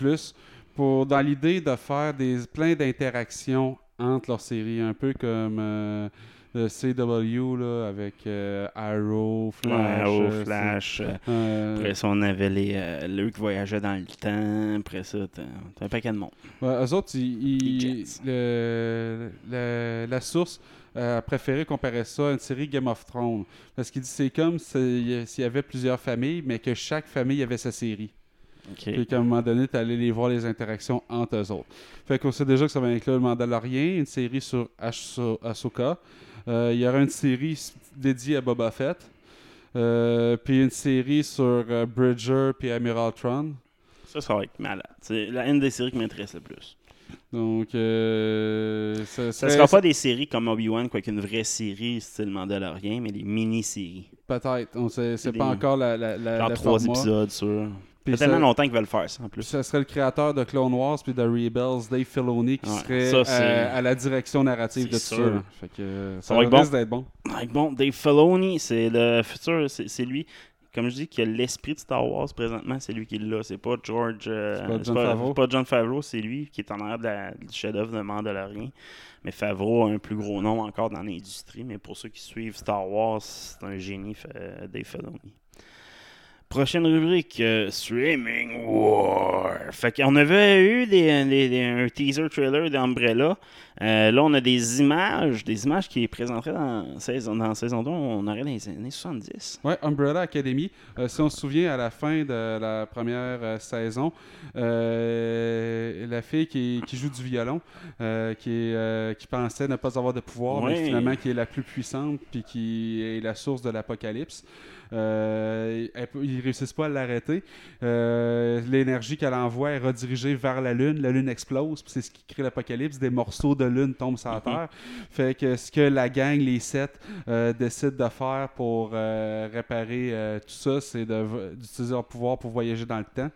pour dans l'idée de faire des plein d'interactions entre leurs séries, un peu comme le CW là, avec euh, Arrow, Flash. Ouais, Arrow, euh, Flash. euh, Après ça, on avait les, euh, qui voyageait dans le temps. Après ça, t'as t'as un paquet de monde. Ouais, eux autres, ils, ils- Les Jets. le- le- la source a préféré comparer ça à une série Game of Thrones. Parce qu'il dit c'est comme si- s'il y avait plusieurs familles, mais que chaque famille avait sa série. Puis qu'à un moment donné, tu allais les voir les interactions entre eux autres. Fait qu'on sait déjà que ça va inclure le Mandalorien, une série sur Ahso- Ahsoka, il y aura une série dédiée à Boba Fett. Euh, puis une série sur euh, Bridger puis Admiral Tron. Ça, ça va être malade. C'est la une des séries qui m'intéresse le plus. Donc, euh, ça, Ça sera pas des séries comme Obi-Wan, quoi qu'une vraie série style Mandalorian, mais des mini-séries. Peut-être. On sait, c'est Des- pas encore la, la, la, Genre trois format. épisodes sur. Ça fait tellement longtemps qu'ils veulent faire ça en plus. Ça serait le créateur de Clone Wars puis de Rebels, Dave Filoni, qui Ouais, serait ça, à, la direction narrative de tout ça. Fait que Ça ça va être bon. d'être bon. Dave Filoni, c'est le futur, c'est lui. Comme je dis, qui a l'esprit de Star Wars présentement, c'est lui qui l'a. C'est pas George. euh, C'est pas John pas, Favreau. pas John Favreau, c'est lui qui est en arrière de la- du chef-d'œuvre de Mandalorian. Mais Favreau a un plus gros nom encore dans l'industrie. Mais pour ceux qui suivent Star Wars, c'est un génie, Dave Filoni. Prochaine rubrique, euh, Streaming War. Fait qu'on avait eu des, des- des- un teaser trailer d'Umbrella. Euh, là, on a des images, des images qui présenteraient dans saison, dans saison 2. On aurait les années 70. Ouais, Umbrella Academy. Euh, si on se souvient, à la fin de la première euh, saison, la fille qui, qui joue du violon, qui, qui pensait ne pas avoir de pouvoir, mais finalement qui est la plus puissante, puis qui est la source de l'apocalypse. Euh, elle ils réussissent pas à l'arrêter. Euh, L'énergie qu'elle envoie est redirigée vers la Lune. La Lune explose, puis c'est ce qui crée l'apocalypse. Des morceaux de Lune tombent sur la Terre. Fait que ce que la gang, les sept, euh, décident de faire pour euh, réparer tout ça, c'est d'utiliser leur pouvoir pour voyager dans le temps.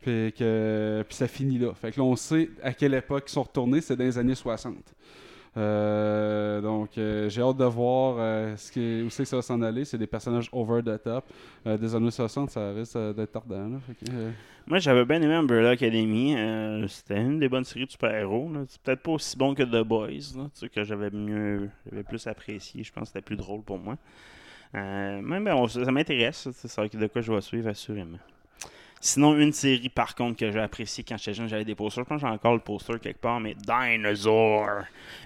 Puis, que, puis ça finit là. Fait que là, on sait à quelle époque ils sont retournés, c'est dans les années 60. Euh, donc, euh, j'ai hâte de voir euh, ce où c'est que ça va s'en aller. C'est des personnages over the top. Des années 60, ça risque d'être tardant. Moi, j'avais bien aimé Umbrella Academy. C'était une des bonnes séries de super-héros. C'est peut-être pas aussi bon que The Boys, que j'avais mieux, j'avais plus apprécié. Je pense que c'était plus drôle pour moi. Mais bon, ça, ça m'intéresse. C'est ça de quoi je vais suivre, assurément. Sinon, une série par contre que j'ai apprécié quand j'étais jeune, j'avais des posters. Je pense que j'ai encore le poster quelque part, mais Dinosaur.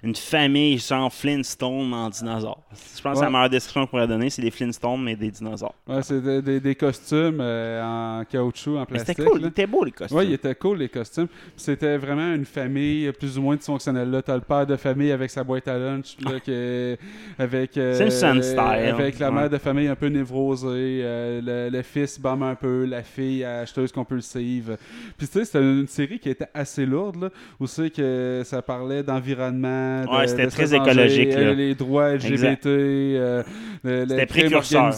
Une famille genre Flintstone en dinosaure. Je pense que Ouais. la meilleure description qu'on pourrait donner, c'est des Flintstones, mais des dinosaures. ouais, c'est des, des- des costumes euh, en caoutchouc, en plastique. C'était cool, là. ils étaient beaux les costumes. Oui, il était cool, les costumes. C'était vraiment une famille euh, plus ou moins dysfonctionnelle. Là, t'as le père de famille avec sa boîte à lunch, là, que- avec, euh, Simpson style. avec la Ouais. mère de famille un peu névrosée, euh, le, le fils bombe un peu, la fille acheteuse compulsive. Puis tu sais, c'était une série qui était assez lourde, là, où c'est que ça parlait d'environnement, de- Ouais, c'était de très se écologique, euh, là. les droits LGBT, euh, le, C'était précurseur.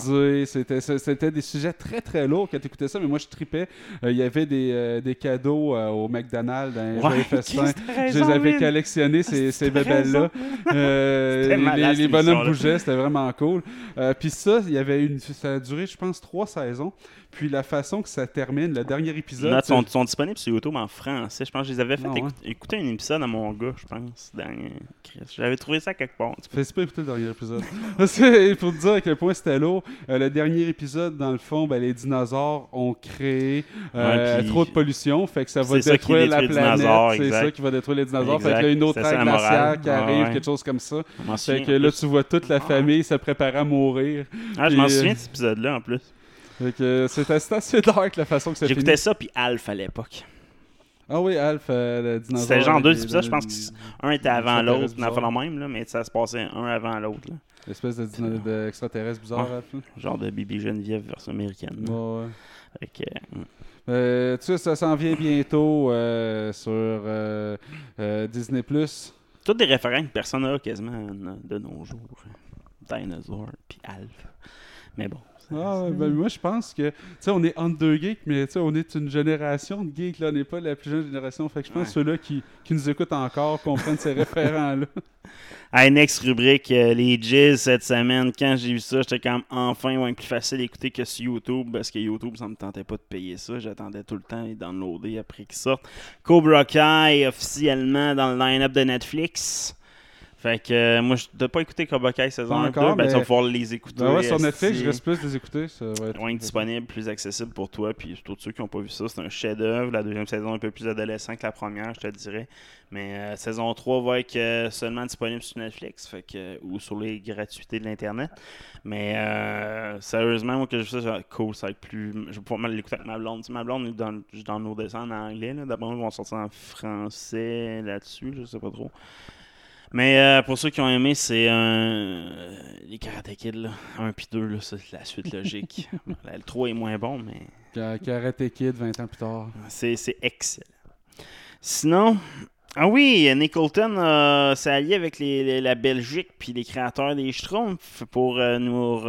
C'était, c'était des sujets très très lourds quand tu écoutais ça, mais moi je tripais. Euh, Il y avait des, euh, des cadeaux euh, au McDonald's, dans les Ouais, festins. Je les avais collectionnés, ces, ces T'as bébelles-là. Euh, les, les- bonhommes bougeaient, c'était vraiment cool. Euh, Puis ça, il y avait une, ça a duré, je pense, trois saisons. Puis la façon que ça termine, le dernier épisode. Les notes c'est- sont, sont disponibles sur YouTube en français. Je pense que je les avais fait Ah ouais. écouter, écouter un épisode à mon gars, je pense. Chris, J'avais trouvé ça quelque part. Fais pas écouter le dernier épisode. C'est pour te dire à quel point c'était lourd. euh, le dernier épisode, dans le fond, ben, les dinosaures ont créé euh, Ouais, puis- trop de pollution. Fait que ça va ça détruire la planète. C'est ça qui va détruire les dinosaures. Fait Exact. qu'il y a une autre ère la glaciaire qui Ah arrive, ouais. quelque chose comme ça. Fait que là, tu vois toute la famille se préparer à mourir. Ah, je m'en euh, souviens de cet épisode-là en plus. Euh, c'était c'était assez dark la façon que ça. J'écoutais ça, puis Alf à l'époque. Ah oui, Alf, euh, le dinosaure. C'était genre deux épisodes, je pense qu'un était avant l'autre, on a fait bizarres. le même, là, mais ça se passait un avant l'autre. L'espèce de d'extraterrestre bizarre, Ouais. Alf. Genre de Bibi Geneviève version américaine. Ouais. Fait que, euh, Euh, tu sais, ça s'en vient bientôt euh, sur euh, euh, Disney+. Toutes des référents que personne n'a quasiment euh, de nos jours. Dinosaur, puis Alf. Mais bon. Ah, ben, moi, je pense que, tu sais, on est entre deux geeks, mais tu sais, on est une génération de geeks, là, on n'est pas la plus jeune génération. Fait que je pense Ouais. que ceux-là qui, qui nous écoutent encore comprennent ces référents-là. Hey, next rubrique, euh, les Jizz cette semaine. Quand j'ai vu ça, j'étais comme enfin ouais, plus facile à écouter que sur YouTube parce que YouTube, ça me tentait pas de payer ça. J'attendais tout le temps les downloader après qu'ils sortent. Cobra Kai officiellement dans le line-up de Netflix. Fait que euh, moi, je n'ai pas écouté Cobra Kai saison Pas 1 encore, 2, ben, mais- tu vas pouvoir les écouter. Ben ouais, sur. Netflix, je reste plus de les écouter. Ça va être... Moins disponible, plus accessible pour toi. Puis pour ceux qui n'ont pas vu ça, c'est un chef-d'œuvre. La deuxième saison est un peu plus adolescent que la première, je te dirais. Mais euh, saison 3 va être euh, seulement disponible sur Netflix fait que, euh, ou sur les gratuités de l'Internet. Mais euh, sérieusement, moi, que je fais ça, cool, ça va être plus. Je vais pouvoir mal l'écouter avec ma blonde. Tu sais, ma blonde est dans, juste dans nos dessins en anglais. D'abord, ils vont sortir en français là-dessus, je sais pas trop. Mais euh, pour ceux qui ont aimé, c'est un. Les Karate Kid, là. 1 puis 2, là, c'est la suite logique. Là, le 3 est moins bon, mais Ka- Karate Kid 20 ans plus tard. c'est c'est excellent. Sinon. Ah oui, Nick Holton euh, s'est allié avec les- les- la Belgique puis les créateurs des Schtroumpfs pour, euh, nous,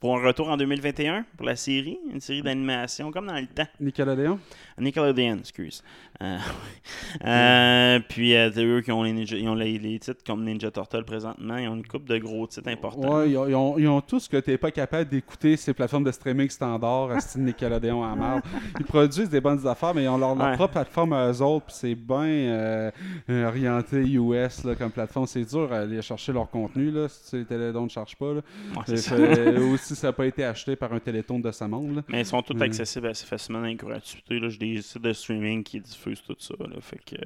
pour un retour en 2021 pour la série, une série d'animation comme dans le temps. Nickelodeon? Nickelodeon, excuse. Euh, euh, puis euh, c'est eux qui ont, les, ninja- ils ont les, les titres comme Ninja Turtle présentement. Ils ont une coupe de gros titres importants. Ouais, ils ont, ils ont- ils ont tout ce que t'es pas capable d'écouter ces plateformes de streaming standard, à style Nickelodeon à marde. Ils produisent des bonnes affaires, mais ils ont leur, leur Ouais. propre plateforme à eux autres, puis c'est bien euh, euh, orienté US là, comme plateforme. C'est dur à aller chercher leur contenu, là, si les télédons ne chargent pas. Là. Ouais, ça. fait- aussi, ça n'a pas été acheté par un téléthon de sa monde. Mais ils sont tous Mm. accessibles assez facilement dans les gratuités. là. J'ai des sites de streaming qui diffusent tout ça. Là. Fait que.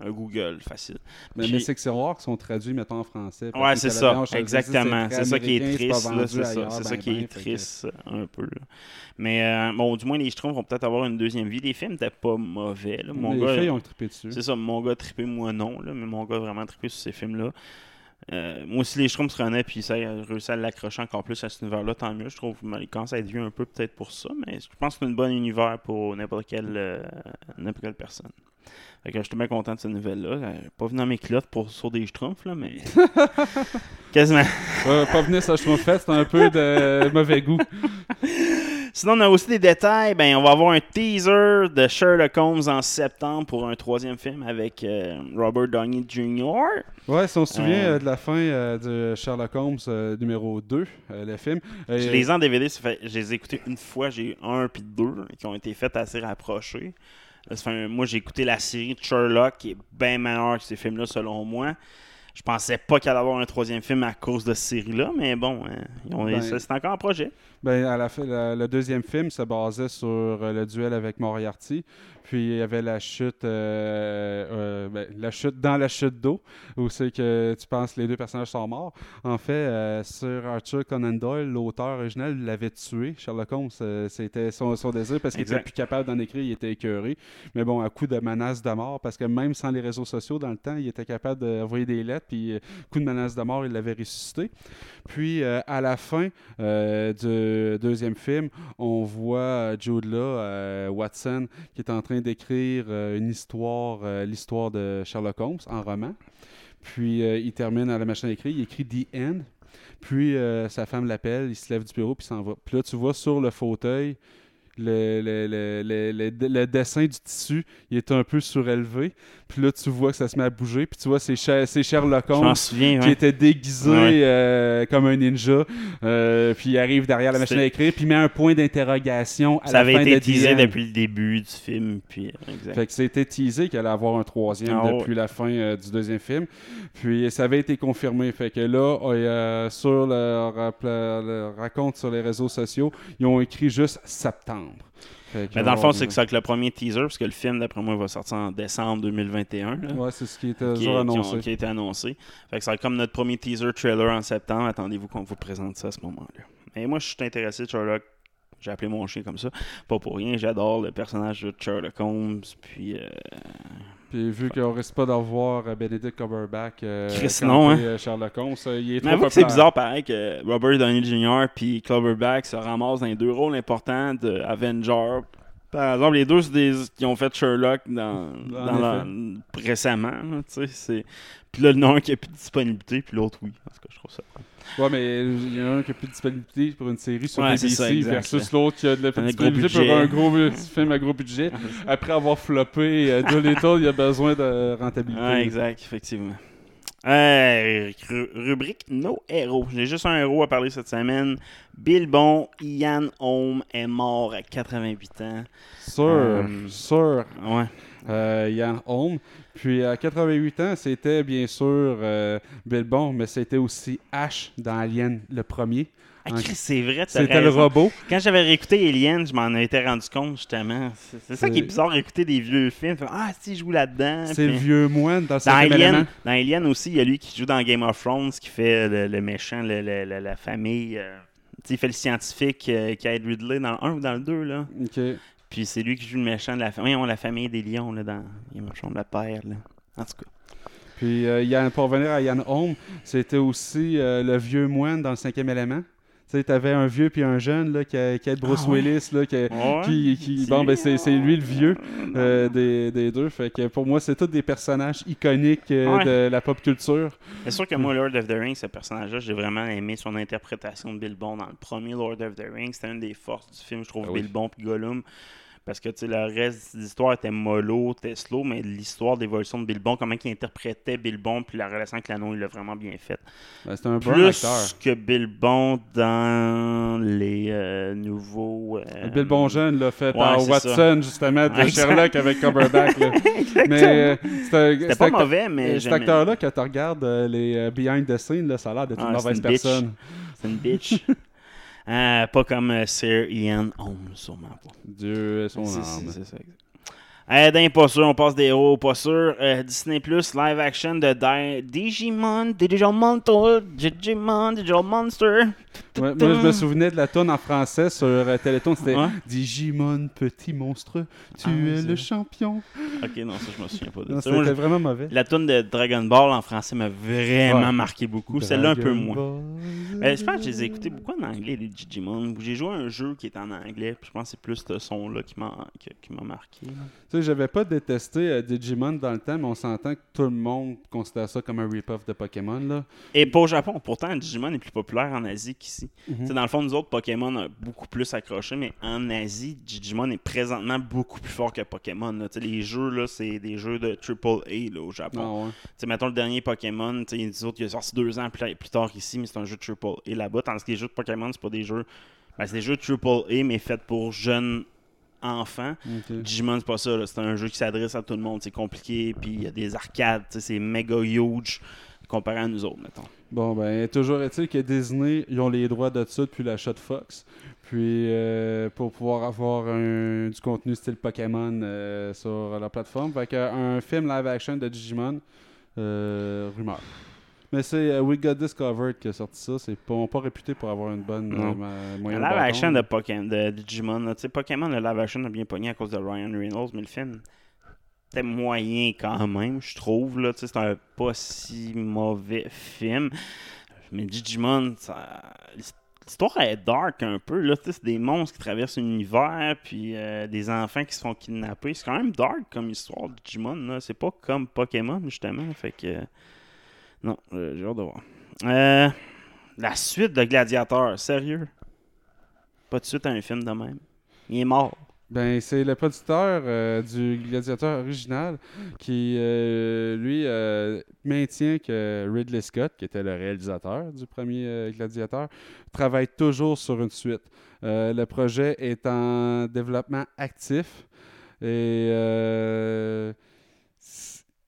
Un Google, facile. Mais, que c'est rare qu'ils sont traduits, mettons, en français. Ouais, c'est ça, exactement. C'est ça qui est triste, c'est ça. ben, qui est ben, que- triste, un peu. là. Mais euh, bon, du moins, les Schtroumpfs vont peut-être avoir une deuxième vie. Les films n'étaient pas mauvais. là. Mon les gars, filles ont trippé dessus. C'est ça, mon gars a trippé, moi non, là, mais mon gars a vraiment trippé sur ces films-là. Euh, moi aussi, les Schtroumpfs se renaient, puis ça a réussi à l'accrocher encore plus à cet univers-là, tant mieux. Je trouve qu'il commence à être vieux un peu peut-être pour ça, mais je pense que c'est un bon univers pour n'importe quelle, euh, n'importe quelle personne. Fait que je suis bien content de cette nouvelle-là. Euh, Pas venu dans mes culottes pour sur des Schtroumpfs, là, mais. Quasiment. Ouais, pas venir trouve fait, c'est un peu de mauvais goût. Sinon, on a aussi des détails. Ben, on va avoir un teaser de Sherlock Holmes en septembre pour un troisième film avec euh, Robert Downey Jr. Ouais, si on se souvient Euh, euh, de la fin euh, de Sherlock Holmes numéro 2, euh, le film. Je les ai en DVD, fait, je les ai écoutés une fois, j'ai eu un puis deux qui ont été faits assez fait un- moi, j'ai écouté la série de Sherlock qui est bien meilleure que ces films-là, selon moi. Je pensais pas qu'il allait y avoir un troisième film à cause de cette série-là, mais bon, hein, Ben, c'est encore un projet. Ben, à la le deuxième film se basait sur euh, le duel avec Moriarty. Puis il y avait la chute, euh, euh, ben, la chute dans la chute d'eau, où c'est que tu penses que les deux personnages sont morts. En fait, euh, Sir Arthur Conan Doyle, l'auteur original, l'avait tué. Sherlock Holmes, c'était son, son désir parce qu'il était plus capable d'en écrire, il était écœuré. Mais bon, à coup de menaces de mort, parce que même sans les réseaux sociaux dans le temps, il était capable d'envoyer des lettres, puis coup de menace de mort, il l'avait ressuscité. Puis à la fin euh, deuxième film, on voit euh, Jude Law, euh, Watson, qui est en train d'écrire euh, une histoire, euh, l'histoire de Sherlock Holmes en roman. Puis il termine à la machine à écrire, il écrit The End. Puis sa femme l'appelle, il se lève du bureau puis s'en va. Puis là, tu vois sur le fauteuil le- le dessin du tissu, il est un peu surélevé. Puis là, tu vois que ça se met à bouger. Puis tu vois, c'est Sher- c'est Sherlock Holmes souviens. qui ouais. était déguisé Ouais. euh, comme un ninja. Euh, puis il arrive derrière la machine à écrire, puis il met un point d'interrogation à Ça la avait fin été de teasé The End. depuis le début du film. Puis, exact. Fait que c'était teasé qu'il allait avoir un troisième Ah ouais. depuis la fin euh, du deuxième film. Puis ça avait été confirmé. Fait que là, sur le, rap- le raconte sur les réseaux sociaux, ils ont écrit juste septembre. Mais dans le fond, c'est que c'est avec le premier teaser, parce que le film, d'après moi, va sortir en décembre 2021. là. Ouais, c'est ce qui était qui, toujours qui ont- annoncé. qui a été annoncé. Fait que c'est comme notre premier teaser trailer en septembre. Attendez-vous qu'on vous présente ça à ce moment-là. Mais moi, je suis intéressé de Sherlock. J'ai appelé mon chien comme ça. Pas pour rien. J'adore le personnage de Sherlock Holmes. Puis, euh, Puis vu qu'on risque pas d'avoir euh, Benedict Cumberbatch euh, Chris, non, hein. euh, Sherlock Holmes, euh, il est Mais trop c'est bizarre, pareil, que Robert Downey Jr. puis Cloverback se ramassent dans les deux rôles importants de Avenger. Par exemple, les deux, c'est des qui ont fait Sherlock dans, la- récemment. tu sais, c'est... Puis là, il y en a un qui a plus de disponibilité, puis l'autre, oui. En tout cas, je trouve ça. Ouais, mais il y en a un qui a plus de disponibilité pour une série sur Ouais, BBC ça, versus l'autre qui a de la disponibilité pour un gros film à gros budget. Après avoir floppé euh, Doolittle, il a besoin de rentabilité. Ouais, exact, effectivement. Euh, ru- rubrique Nos héros. J'ai juste un héros à parler cette semaine. Bill Bon, Ian Holm est mort à 88 ans. Sûr, Euh, sûr. Ouais. Euh, Ian Holm. Puis à 88 ans, c'était bien sûr euh, Bill Bond, mais c'était aussi Ash dans Alien, le premier. Ah, Chris, c'est vrai, C'était le robot. Quand j'avais réécouté Alien, je m'en étais rendu compte, justement. C'est ça qui est bizarre, écouter des vieux films. Ah, si, je joue là-dedans. C'est le vieux moine dans Dans Alien, élément. dans Alien aussi, il y a lui qui joue dans Game of Thrones, qui fait le, le méchant, le- le- le- la famille. euh, il fait le scientifique euh, qui aide Ridley dans le 1 ou dans le 2, là. Ok. Puis c'est lui qui joue le méchant de la famille. la famille des lions, là, dans Game of Thrones, le père, là. En tout cas. Puis, euh, pour revenir à Yann Holm, c'était aussi euh, le vieux moine dans le cinquième élément. Tu sais, t'avais un vieux puis un jeune là, qui, qui aide Bruce Ah? Willis. Là, qui, Ouais. qui, bon, lui, ben, c'est, lui le vieux Ah, euh, des, des deux. Fait que pour moi, c'est tous des personnages iconiques euh, Ouais. de la pop culture. C'est sûr que moi, Lord of the Rings, ce personnage-là, j'ai vraiment aimé son interprétation de Bilbon dans le premier Lord of the Rings. C'était une des forces du film, je trouve, Ah oui. Bilbon puis Gollum. Parce que le reste de l'histoire était mollo, était slow, mais l'histoire d'évolution de Bilbon, comment il interprétait Bilbon, puis la relation avec l'anneau, il l'a vraiment bien fait. Ben, c'est un bon Plus acteur. que Bilbon dans les euh, nouveaux. euh, Bilbon jeune, là, fait ouais, par Watson, ça. justement, de. Sherlock avec Cumberbatch. là. mais euh, C'était pas mauvais, mais euh, Cet acteur-là, quand tu regardes euh, les euh, behind the scenes, là, ça a l'air d'être Ah, une c'est mauvaise une personne. C'est une bitch. Euh, pas comme euh, Sir Ian Holmes, sûrement pas. Dieu est son âme. c'est ça, exact. Euh, d'un pas sûr, on passe des au pas sûr. Euh, Disney Plus live action de Di- Digimon, Digital Monster, Digimon, Digital Monster. Ouais, moi, je me souvenais de la tonne en français sur euh, Téléthon. C'était Ouais. Digimon, petit monstre, tu Ah, es le champion. Ok, non, ça je me souviens pas de Non, ça. C'était vraiment mauvais. La tune de Dragon Ball en français m'a vraiment Ouais. marqué beaucoup. Celle-là un peu moins. Mais je pense que je les ai écoutés beaucoup en anglais, les Digimon. J'ai joué à un jeu qui est en anglais, puis je pense que c'est plus ce son-là qui m'a marqué. Tu sais, j'avais pas détesté euh, Digimon dans le temps, mais on s'entend que tout le monde considère ça comme un rip-off de Pokémon. Là. Et pas au Japon. Pourtant, Digimon est plus populaire en Asie qu'ici. Mhm. Dans le fond, nous autres, Pokémon a beaucoup plus accroché, mais en Asie, Digimon est présentement beaucoup plus fort que Pokémon. là. Les jeux, là, c'est des jeux de AAA là, au Japon. Ah ouais. Mettons le dernier Pokémon, les autres, il est sorti deux ans plus, plus tard ici, mais c'est un jeu triple A là-bas. Tandis que les jeux de Pokémon, c'est pas des jeux. Ben, c'est des jeux triple A, mais faits pour jeunes enfants. Ok. Digimon, c'est pas ça. C'est un jeu qui s'adresse à tout le monde. C'est compliqué, puis il y a des arcades, c'est méga huge comparé à nous autres, mettons. Bon, ben, toujours est-il que Disney, ils ont les droits de ça depuis l'achat de Fox. Puis, euh, pour pouvoir avoir un- du contenu style Pokémon euh, sur leur plateforme. Fait qu'un film live-action de Digimon, euh, rumeur. Mais c'est euh, We Got Discovered qui a sorti ça. C'est pas, pas réputé pour avoir une bonne euh, moyenne live bâton, action de, Pokémon, de Digimon, là, tu sais, Pokémon, le live action a bien pogné à cause de Ryan Reynolds, mais le film c'était moyen quand même, je trouve. Là, tu sais, c'est un pas si mauvais film. Mais Digimon, ça- l'histoire est dark un peu. Là, tu sais, c'est des monstres qui traversent l'univers, puis euh, des enfants qui se font kidnapper. C'est quand même dark comme histoire, Digimon. Là. C'est pas comme Pokémon, justement. Fait que. Non, euh, j'ai hâte de voir. Euh, la suite de Gladiator, sérieux? Pas de suite à un film de même? Il est mort. Ben, c'est le producteur euh, du Gladiateur original qui, lui, maintient que Ridley Scott, qui était le réalisateur du premier Gladiateur, travaille toujours sur une suite. Le projet est en développement actif et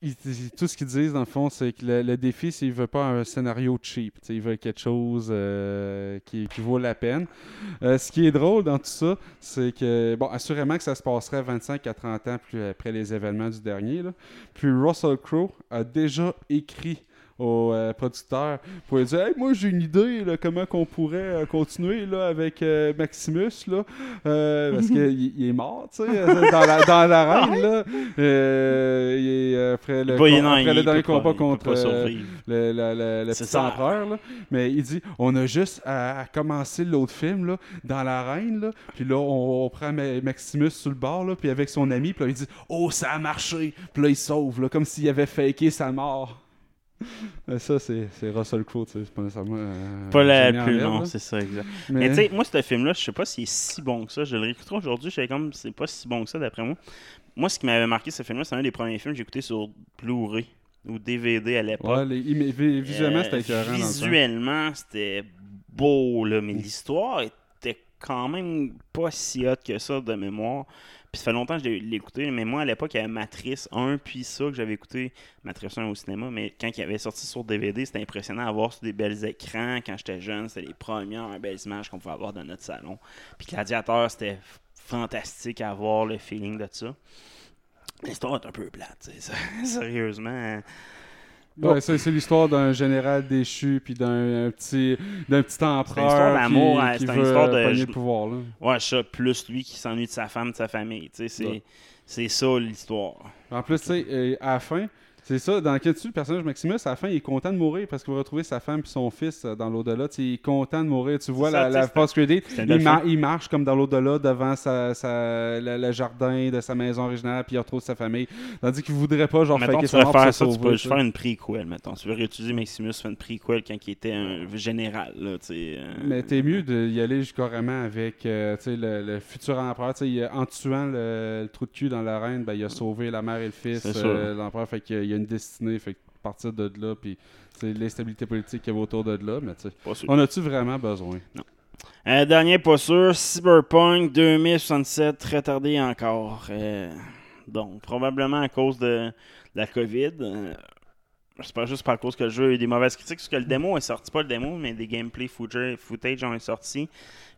ils- ils- tout ce qu'ils disent, dans le fond, c'est que le, défi, c'est qu'il ne veut pas un scénario cheap. Tu sais, Il veut quelque chose euh, qui, qui vaut la peine. Euh, ce qui est drôle dans tout ça, c'est que, bon, assurément que ça se passerait 25 à 30 ans plus après les événements du dernier. là. Puis Russell Crowe a déjà écrit au euh, producteur pour lui dire Hey, moi j'ai une idée là, comment qu'on pourrait euh, continuer là, avec euh, Maximus là, Euh, parce qu'il il est mort tu sais dans la dans l'arène là. Euh, il est, après le, non, après le dernier peut pas- combat contre euh, le, le, le- le petit ça. empereur là. mais il dit on a juste à, à commencer l'autre film là, dans l'arène là, puis là on, on prend Ma- Maximus sur le bord là, puis avec son ami puis là il dit oh ça a marché. Puis là il sauve là, comme s'il avait faké sa mort ça, c'est c'est Russell Crowe, tu sais, c'est pas nécessairement. euh, Pas en plus là. c'est ça, exact. Mais- Mais, tu sais, moi, ce film-là, je sais pas s'il est si bon que ça. Je le réécouterai aujourd'hui, je sais comme, c'est pas si bon que ça, d'après moi. Moi, ce qui m'avait marqué, ce film-là, c'est un des premiers films que j'ai écouté sur Blu-ray ou DVD à l'époque. Ouais, les- mais vi- visuellement, c'était Euh, écœurant. Visuellement, c'était beau, là, mais l'histoire était quand même pas si hot que ça de mémoire. Puis ça fait longtemps que je l'ai écouté, mais moi à l'époque, il y avait Matrice 1 puis ça que j'avais écouté, Matrice 1 au cinéma, mais quand il avait sorti sur DVD, c'était impressionnant à voir sur des belles écrans. Quand j'étais jeune, c'était les premières belles images qu'on pouvait avoir dans notre salon. Puis Gladiateur, c'était fantastique à voir le feeling de ça. L'histoire est un peu plate, ça. sérieusement. Ouais, c'est l'histoire d'un général déchu puis d'un un petit d'un petit empereur C'est une histoire d'amour, qui, hein, qui c'est une veut histoire de- je- le pouvoir là. Ouais, ça, plus lui qui s'ennuie de sa femme, de sa famille. C'est, Ouais. ça l'histoire. En plus, tu sais, euh, à la fin, C'est ça, dans lequel tu le personnage Maximus, à la fin, il est content de mourir parce qu'il va retrouver sa femme et son fils euh, dans l'au-delà. Il est content de mourir. Tu vois ça, la, la un Il, il marche comme dans l'au-delà devant sa, sa- le, le jardin de sa maison originale, puis il retrouve sa famille. Tandis qu'il voudrait pas, genre, Mettons, faker tu faire ça, tu peux faire une prequel, mettons. Tu veux réutiliser Maximus, faire une prequel quand il était un général, là, euh, Mais t'es mieux d'y aller carrément avec euh, le, le futur empereur. En tuant le, le trou de cul dans l'arène, ben, il a sauvé la mère et le fils, euh, l'empereur. Fait qu'il a- une destinée. Fait que partir de là, puis l'instabilité politique qu'il y avait autour de là. Mais on a-tu vraiment besoin? Euh, dernier pas sûr, Cyberpunk 2067, retardé encore. Euh, donc, probablement à cause de, de la COVID. Euh, c'est pas juste par cause que le jeu a eu des mauvaises critiques, parce que le démo est sorti, pas le démo, mais des gameplay footage, footage ont sorti.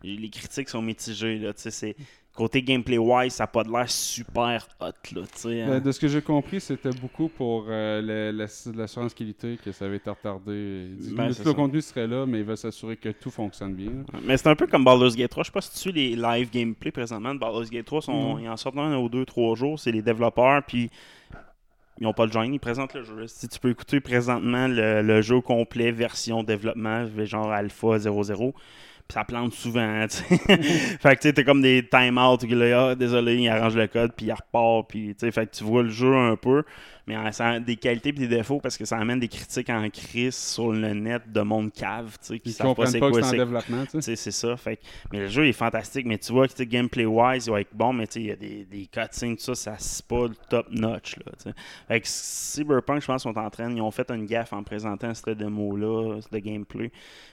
Et Les critiques sont mitigées, là, tu sais, c'est... Côté gameplay-wise, ça n'a pas de l'air super hot, là, sais. Ben, hein. de ce que j'ai compris, c'était beaucoup pour euh, l'assurance qualité que ça avait été retardé. Ben, le contenu serait là, mais ils veulent s'assurer que tout fonctionne bien. Mais c'est un peu comme Baldur's Gate 3. Je sais pas si tu suis les live gameplay présentement de Baldur's Gate 3. Sont. Ils en sortent un ou deux, trois jours. C'est les développeurs, puis ils n'ont pas le join. Ils présentent le jeu. Si tu peux écouter présentement le, le jeu complet, version développement, genre Alpha 00, puis ça plante souvent. fait que t'es comme des time-out. Ah, désolé, il arrange le code, puis il repart. Puis, fait que tu vois le jeu un peu, mais ça a des qualités et des défauts parce que ça amène des critiques en crise sur le net de monde cave. tu sais, qui pas comprennent c'est pas que c'est en c'est développement. c'est ça. Fait mais le jeu est fantastique. Mais tu vois que gameplay-wise, il va être bon, mais tu sais, il y a des, des cutscenes, tout ça, ça c'est pas le top-notch. Là, tu sais. fait que Cyberpunk, je pense, sont en train, ils ont fait une gaffe en présentant cette démo-là, de gameplay.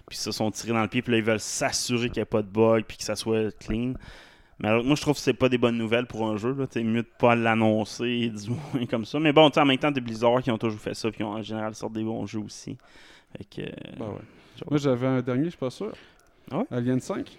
Puis ils se sont tirés dans le pied, puis là, ils veulent s'assurer qu'il n'y a pas de bug, puis que ça soit clean. Mais alors, moi, je trouve que c'est pas des bonnes nouvelles pour un jeu. Là. T'sais, mieux de pas l'annoncer, du moins comme ça. Mais bon, tu sais, en même temps, des Blizzard qui ont toujours fait ça, puis qui ont en général sorti des bons jeux aussi. Fait que, euh, Ben ouais. Moi, j'avais un dernier, je suis pas sûr. Ah ouais? Alien 5.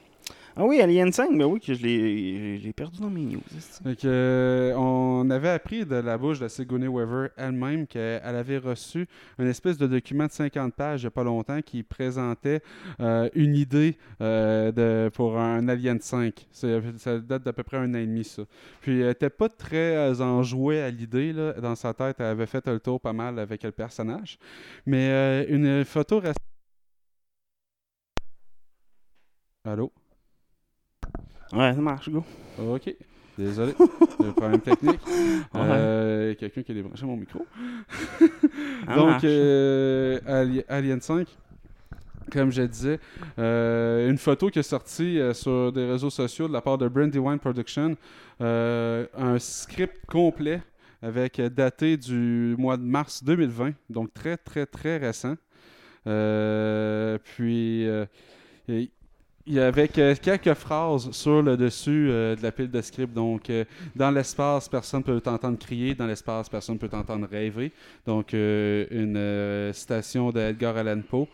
Ah oui, Alien 5, ben oui, que je l'ai perdu dans mes news. que, euh, on avait appris de la bouche de Sigourney Weaver elle-même qu'elle avait reçu une espèce de document de 50 pages il n'y a pas longtemps qui présentait euh, une idée euh, de, pour un Alien 5. C'est- Ça date d'à peu près un an et demi, ça. Puis elle n'était pas très enjouée à l'idée. là. Dans sa tête, elle avait fait le tour pas mal avec le personnage. Mais une photo reste... Allô? Ouais, ça marche, go. Ok. Désolé. Un problème technique. Euh, Quelqu'un qui a débranché mon micro. Donc, euh, Ali- Alien 5, comme je disais, euh, une photo qui est sortie sur des réseaux sociaux de la part de Brandywine Production, un script complet avec daté du mois de mars 2020, donc très très très récent. Puis et- il y avait que- quelques phrases sur le dessus euh, de la pile de script. Donc, euh, dans l'espace, personne peut t'entendre crier. Dans l'espace, personne peut t'entendre rêver. Donc, euh, une citation d'Edgar Allan Poe.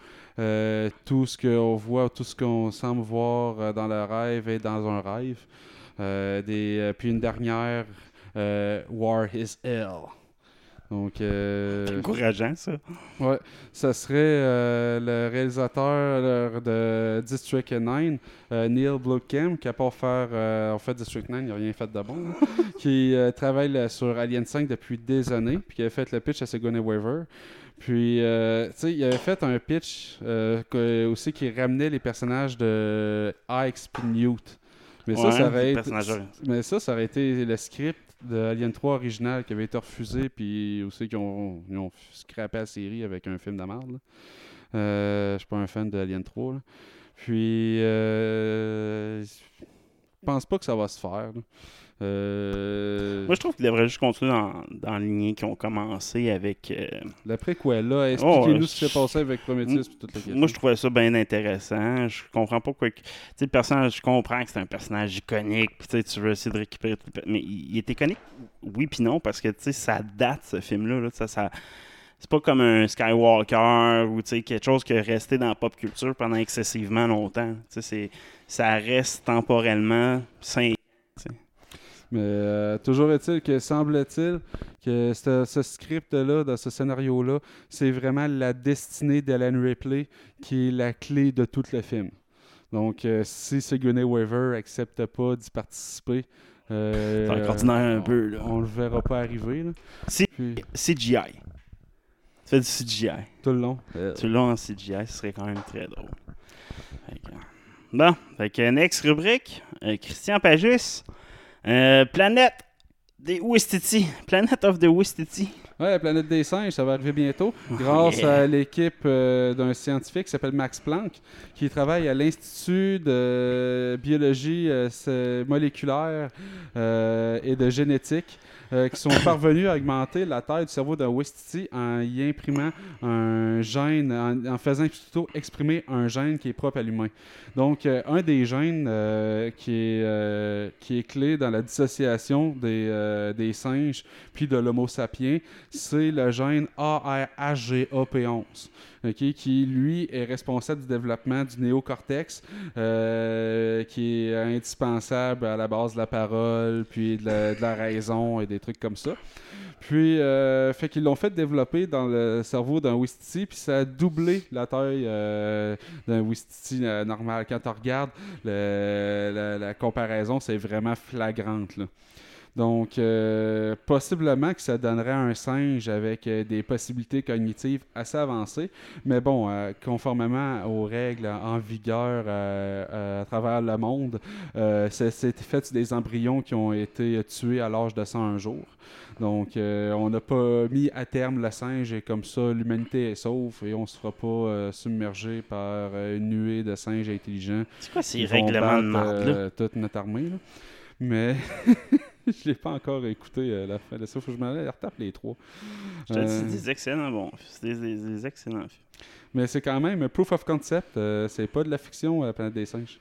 Tout ce qu'on voit, tout ce qu'on semble voir dans le rêve est dans un rêve. Puis une dernière, War is hell. Donc, euh, encourageant, ça. Ouais, ça serait euh, le réalisateur euh, de District 9, euh, Neil Blomkamp, qui a pas faire, en fait District 9, il n'a rien fait de bon, là, qui travaille sur Alien 5 depuis des années, puis qui a fait le pitch à Sigourney Weaver. Puis, tu sais, il avait fait un pitch que- aussi qui ramenait les personnages de Ike puis Newt. Mais ça, Ouais, été, mais ça, ça aurait été le script de Alien 3 original qui avait été refusé, puis aussi qui ont, ils scrappé la série avec un film de merde. Euh, je suis pas un fan de Alien 3. là. Puis, euh, je pense pas que ça va se faire. Euh, Moi, je trouve qu'ils devraient juste continuer dans, dans la lignée qu'ils ont commencé avec. euh, L'après quoi, là, Oh, expliquez-nous ce qui s'est passé avec Prometheus et toute la question. Moi, je trouvais ça bien intéressant. Je comprends pas quoi. que- Tu sais, le personnage, je comprends que c'est un personnage iconique. Puis, tu sais, tu veux essayer de récupérer tout le Mais il, il est iconique, oui, puis non, parce que, tu sais, ça date, ce film-là. là. Ça, ça- C'est pas comme un Skywalker ou, tu sais, quelque chose qui est resté dans la pop culture pendant excessivement longtemps. Tu sais, c'est- ça reste temporellement sain. Mais euh, toujours est-il que semble-t-il que ce, ce script-là, dans ce scénario-là, c'est vraiment la destinée d'Alan Ripley qui est la clé de tout le film. Donc, euh, si Sigourney Weaver accepte pas d'y participer, euh, un on- peu, là. On le verra pas arriver. là. Puis- CGI. fait du CGI. Tout le long. Tout le long en CGI, ce serait quand même très drôle. Fait que- Bon, fait que next rubrique, euh, Christian Pagis, euh, Planète des Ouistiti, Planet of the Ouistiti. Ouais, la planète des singes, ça va arriver bientôt. Grâce Yeah. à l'équipe euh, d'un scientifique qui s'appelle Max Planck, qui travaille à l'Institut de biologie euh, moléculaire euh, et de génétique, euh, qui sont parvenus à augmenter la taille du cerveau d'un Wistiti en y imprimant un gène, en, faisant plutôt exprimer un gène qui est propre à l'humain. Donc, euh, un des gènes euh, qui, est, clé dans la dissociation des, des singes puis de l'Homo sapiens, c'est le gène ARHGAP11, qui, lui, est responsable du développement du néocortex, euh, qui est indispensable à la base de la parole, puis de la, raison et des trucs comme ça. Puis, euh, fait qu'ils l'ont fait développer dans le cerveau d'un Wistiti, puis ça a doublé la taille euh, d'un Wistiti euh, normal. Quand le- la, la comparaison, c'est vraiment flagrante. là. Donc, euh, possiblement que ça donnerait un singe avec euh, des possibilités cognitives assez avancées. Mais bon, euh, conformément aux règles en vigueur à travers le monde, c'est fait sur des embryons qui ont été tués à l'âge de 101 jours. Donc, on n'a pas mis à terme le singe et comme ça, l'humanité est sauve et on ne se fera pas submerger par une nuée de singes intelligents. C'est quoi ces règlements de marde, là? toute notre armée. là? Mais je l'ai pas encore écouté euh, la fin de ça. Faut que je me retape les trois. Je te Euh, c'est des excellents bons. C'est des, des- des excellents mais c'est quand même un proof of concept. euh, c'est pas de la fiction, euh, la planète des singes.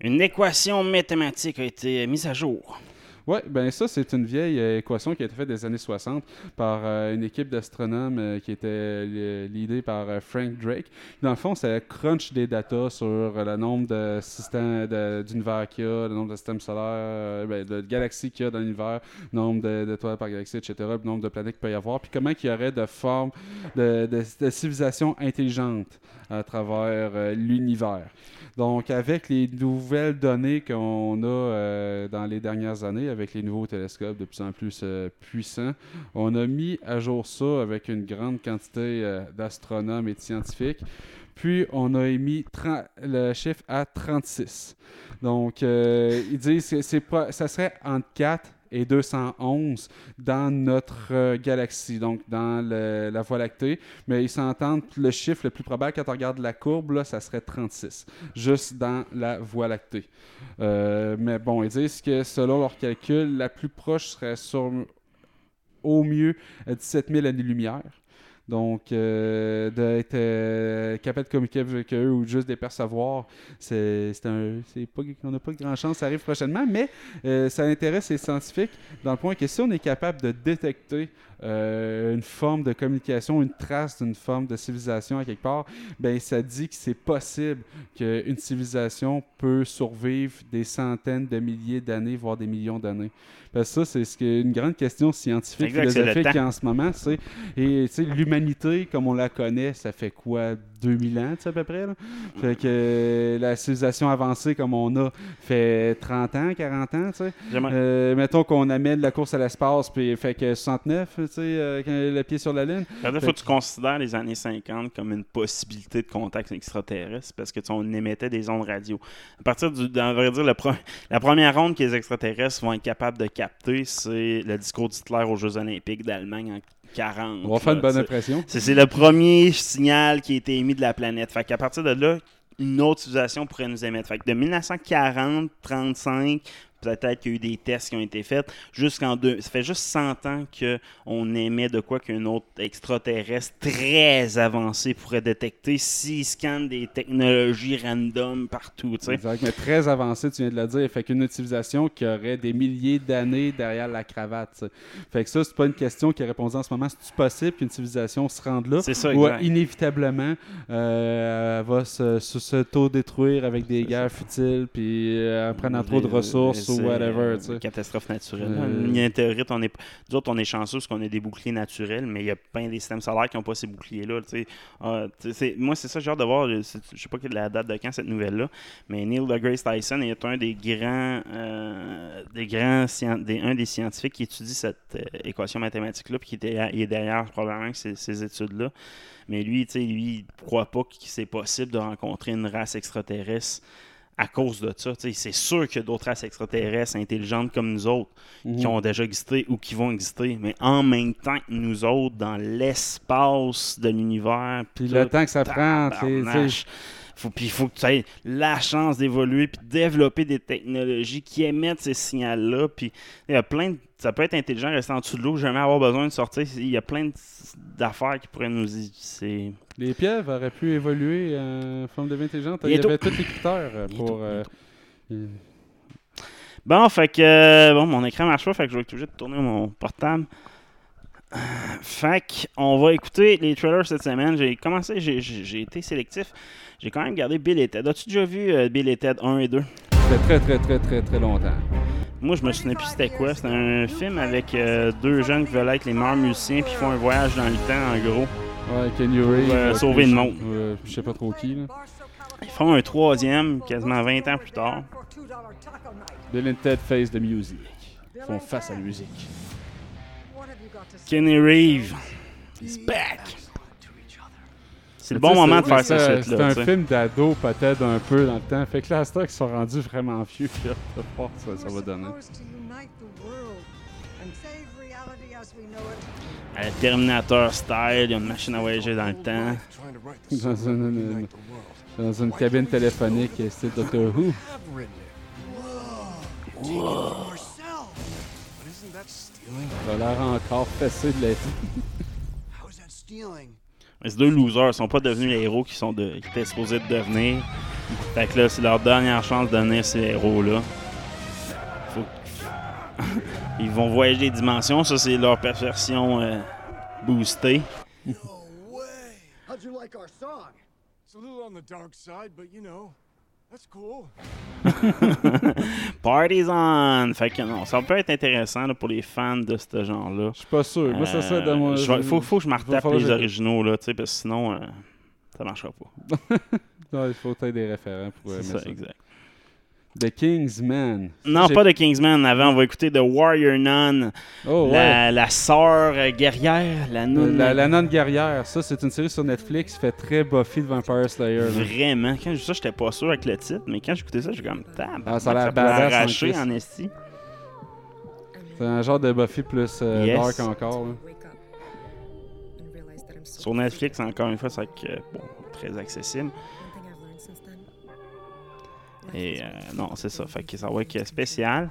Une équation mathématique a été mise à jour. Oui, ben ça, c'est une vieille euh, équation qui a été faite des années 60 par euh, une équipe d'astronomes euh, qui était leadée par Frank Drake. Dans le fond, ça crunch des datas sur le nombre de systèmes d'univers qu'il y a, le nombre de systèmes solaires, ben, de galaxies qu'il y a dans l'univers, le nombre d'étoiles par galaxie, etc., le nombre de planètes qu'il peut y avoir, puis comment il y aurait de formes de, de, de civilisations intelligentes à travers euh, l'univers. Donc, avec les nouvelles données qu'on a euh, dans les dernières années, avec les nouveaux télescopes de plus en plus euh, puissants, on a mis à jour ça avec une grande quantité d'astronomes et de scientifiques. Puis, on a émis 30 le chiffre à 36. Donc, ils disent que pas, ça serait entre 4 et 211 dans notre euh, galaxie, donc dans la Voie lactée. Mais ils s'entendent, le chiffre le plus probable, quand on regarde la courbe, là, ça serait 36, juste dans la Voie lactée. Euh, mais bon, ils disent que selon leurs calculs, la plus proche serait sur au mieux à 17 000 années-lumière. Donc, euh, d'être euh, capable de communiquer avec eux ou juste de les percevoir, c'est un, pas, on n'a pas grand chance, ça arrive prochainement, mais euh, ça intéresse les scientifiques dans le point que si on est capable de détecter euh, une forme de communication, une trace d'une forme de civilisation à quelque part, ben ça dit que c'est possible qu'une civilisation peut survivre des centaines de milliers d'années, voire des millions d'années. Parce que ça, c'est ce qui est une grande question scientifique, Exact, philosophique en ce moment. Et tu sais, l'humanité, comme on la connaît, ça fait quoi 2000 ans, tu sais, à peu près. Là? Fait que euh, la civilisation avancée comme on a fait 30 ans, 40 ans, tu sais. J'aimerais- Euh, mettons qu'on amène la course à l'espace, puis fait que 69, tu sais, euh, le pied sur la lune. Il faut que tu considères les années 50 comme une possibilité de contact extraterrestre parce que tu sais, on émettait des ondes radio. À partir du, on va dire, le pre- la première onde que les extraterrestres vont être capables de capter, c'est le discours d'Hitler aux Jeux Olympiques d'Allemagne en 40. On va faire là, une bonne impression. C'est c'est le premier signal qui a été émis de la planète. Fait qu'à partir de là, une autre civilisation pourrait nous émettre. Fait que de 1940, 35, peut-être qu'il y a eu des tests qui ont été faits, jusqu'en deux. Ça fait juste 100 ans qu'on émet de quoi qu'un autre extraterrestre très avancé pourrait détecter s'il scanne des technologies random partout. tu sais. Exact, mais très avancé, tu viens de le dire. Fait qu'une utilisation qui aurait des milliers d'années derrière la cravate. tu sais. Fait que ça, c'est pas une question qui est répondue en ce moment. C'est-tu possible qu'une civilisation se rende là? C'est ça, Ou inévitablement, euh, elle va se- se- s'auto-détruire avec des guerres futiles, puis euh, en prenant trop de ressources, ou whatever, euh. Catastrophe naturelle. Euh, Une météorite, on est, nous autres, on est chanceux parce qu'on a des boucliers naturels, mais il y a plein des systèmes solaires qui n'ont pas ces boucliers-là. Ah, moi, c'est ça, j'ai hâte de voir. Je sais je sais pas quelle la date de quand cette nouvelle-là, mais Neil deGrasse Tyson est un des grands, euh, des grands des, un des scientifiques qui étudie cette euh, équation mathématique-là, puis qui était, il est derrière probablement ces, ces études-là. Mais lui, lui, il croit pas que c'est possible de rencontrer une race extraterrestre à cause de ça. C'est sûr qu'il y a d'autres races extraterrestres intelligentes comme nous autres qui ont déjà existé ou qui vont exister, mais en même temps que nous autres, dans l'espace de l'univers. Puis le temps que ça prend, Faut, puis il faut que tu aies la chance d'évoluer puis de développer des technologies qui émettent ces signaux-là. Puis il y a plein de- ça peut être intelligent rester en dessous de l'eau, jamais avoir besoin de sortir. Il y a plein d'affaires qui pourraient nous. C'est Les pieuvres auraient pu évoluer en forme de vie intelligente. Il y avait tous les critères euh, pour. euh, Bon, fait que euh, bon, mon écran marche pas, fait que je vais être obligé de tourner mon portable. Que on va écouter les trailers cette semaine. J'ai commencé, j'ai- été sélectif. J'ai quand même gardé Bill et Ted. As-tu déjà vu euh, Bill et Ted 1 et 2? Ça fait très, très, très, très, très longtemps. Moi, je me souviens plus c'était quoi. C'est un film avec euh, deux jeunes qui veulent être les meilleurs musiciens puis ils font un voyage dans le temps, en gros. Ouais, Kenny. Pour, euh, sauver le je- monde. je sais pas trop qui. Là. Ils font un troisième, quasiment 20 ans plus tard. Bill and Ted face the music. Ils font face à la musique. Kenny Reeves is back. C'est le bon moment de c'est- faire ça. C'est un film d'ado peut-être un peu dans le temps. Fait que là, qu'ils sont rendus vraiment vieux, puis hâte de voir ça, ça va donner. Euh, Terminator style, il y a une machine à voyager dans le temps. Dans une, une- dans une cabine téléphonique style Doctor Who. Ça a l'air encore fessé de l'être. Mais ces deux losers sont pas devenus les héros qu'ils sont de, qu'ils étaient supposés de devenir. Fait que là, c'est leur dernière chance de devenir ces héros-là. Faut- Ils vont voyager des dimensions, ça c'est leur perversion euh, boostée. How'd you like our song? It's a little on the dark side, but you know, that's cool. Parties on! Fait que non, ça peut être intéressant là, pour les fans de ce genre-là. Je suis pas sûr. Moi, c'est ça de Euh, moi. je vais- faut, faut que je me va retape falloir les originaux, là, tu sais, parce que sinon, euh, ça marchera pas. Non, il faut peut-être des référents pour C'est ça. ça, exact. The Kingsman. Non, pas de Kingsman. Avant, on va écouter The Warrior Nun. Oh, ouais. la, la sœur guerrière, la nonne. La, la nonne guerrière, ça c'est une série sur Netflix, fait très Buffy de Vampire Slayer. là. Vraiment. Quand j'ai vu ça, j'étais pas sûr avec le titre, mais quand j'écoutais ça, j'ai comme tab. Ah, ça a l'air peut badass en esti. C'est un genre de Buffy plus euh, Yes. dark encore. là. Sur Netflix, encore une fois, c'est euh, bon, très accessible. Et euh, non, c'est ça. Fait que ça va être spécial.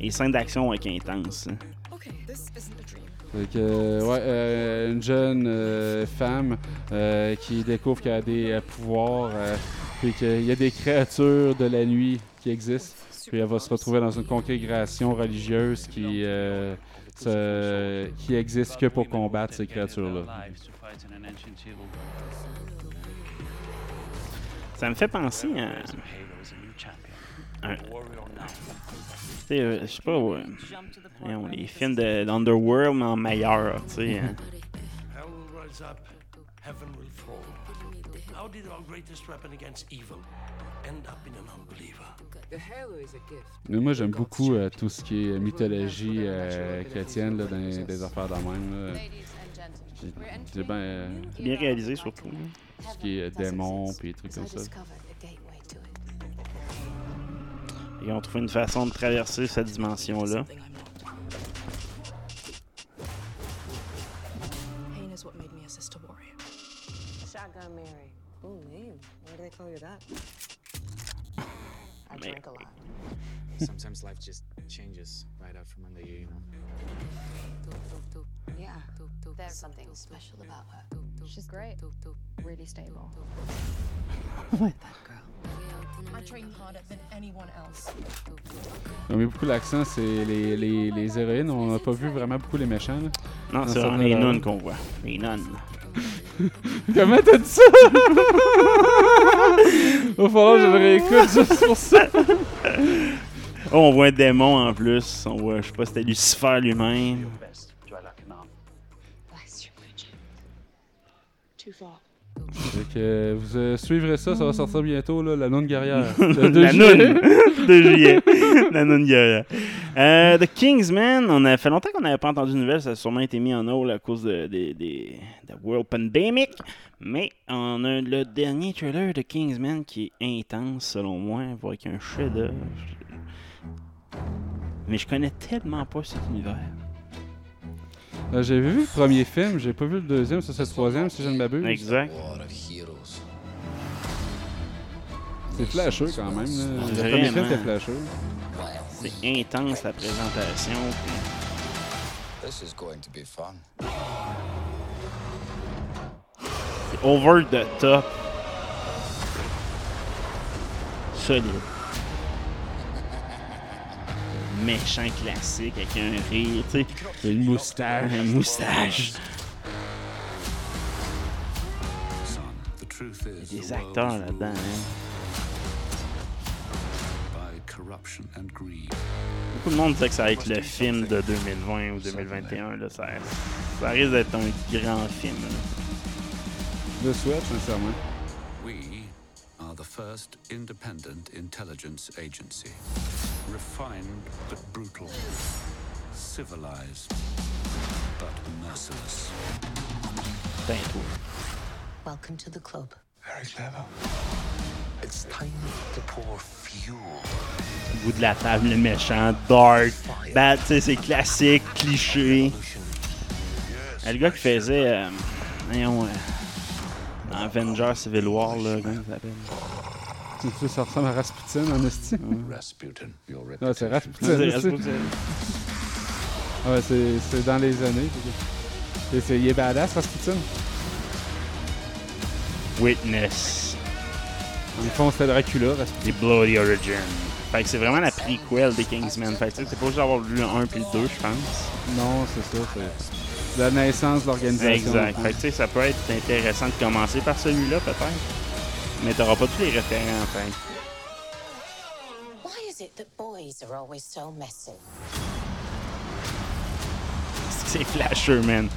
Les scènes d'action vont être intenses. hein. Fait que, euh, ouais, euh, une jeune euh, femme euh, qui découvre qu'elle a des euh, pouvoirs, euh, puis qu'il y a des créatures de la nuit qui existent. Puis elle va se retrouver dans une congrégation religieuse qui, euh, se- qui existe que pour combattre ces créatures-là. Ça me fait penser à. un- euh, je sais pas, ouais. Voyons, les films de- d'Underworld, mais en meilleur, tu sais. hein. Mais moi, j'aime beaucoup euh, tout ce qui est mythologie euh, chrétienne là, dans les- affaires de même. là. J'ai- j'ai ben, euh, C'est bien réalisé, surtout. tout ce qui est démons puis des trucs comme ça. Ils ont trouvé une façon de traverser cette dimension-là. Pain is what made me a sister warrior. Shotgun Mary. Ooh, name. Why do they call you that? I Man. drink a lot. Sometimes life just changes right out from under you, you know? There's something special about her. She's great. Really stable. I train harder than anyone else. On met beaucoup l'accent, c'est les, les, les héroïnes. On n'a pas vu vraiment beaucoup les méchants. là. Non, c'est vraiment les nonnes qu'on voit. Les nonnes. Comment t'as dit ça? Va falloir que je le réécoute juste pour ça. Oh, on voit un démon en plus. On voit, je sais pas si c'était Lucifer lui-même. Fait que euh, vous euh, suivrez ça, ça va sortir bientôt, là, la noune guerrière. la noune de juillet. la noune guerrière. Euh, The Kingsman, on a fait longtemps qu'on n'avait pas entendu de nouvelles. Ça a sûrement été mis en hold à cause de, de, de- de World Pandemic. Mais on a le dernier trailer de Kingsman qui est intense, selon moi, voire qu'il y a un chef-d'œuvre. Mais je connais tellement pas cet univers. Euh, j'ai vu le premier film, j'ai pas vu le deuxième, ça c'est le troisième si je ne m'abuse. Exact. C'est flasheux quand même. Là. Le premier film était flasheux. C'est intense la présentation. puis This is going to be fun. C'est over the top. Solide. Méchant classique avec un rire, tu sais. Une moustache. Une moustache. Il y a des acteurs là-dedans, hein. Beaucoup de monde disait que ça va être le film de 2020 ou 2021. Là. Ça, ça risque d'être un grand film. là. Je le souhaite, sincèrement. We are the first independent intelligence agency. Refined but brutal. Civilized but merciless. Ben, toi. Welcome to the club. Very clever. It's time to pour fuel. Au bout de la table, le méchant, dark, bad, tu sais, c'est classique, cliché. Le gars qui faisait. Euh, voyons, euh, dans Avengers Civil War, là, comment ça s'appelle? Tu sais, ça ressemble à Rasputin en esti. Rasputin, Ah, c'est Rasputin. C'est. Rasputin. Ah Ouais, c'est dans les années. Et c'est- il est badass, Rasputin. Witness. Le fond, c'était Dracula, Rasputin. The Bloody Origin. Fait que c'est vraiment la prequel des Kingsman. Fait que c'est pas juste d'avoir lu le 1 puis le 2, je pense. Non, c'est ça. C'est la naissance de l'organisation. Exact. Fait que tu sais, ça peut être intéressant de commencer par celui-là, peut-être. Mais t'auras pas tous les référents, fait. Why is it that boys are always so messy? C'est Flasher, man.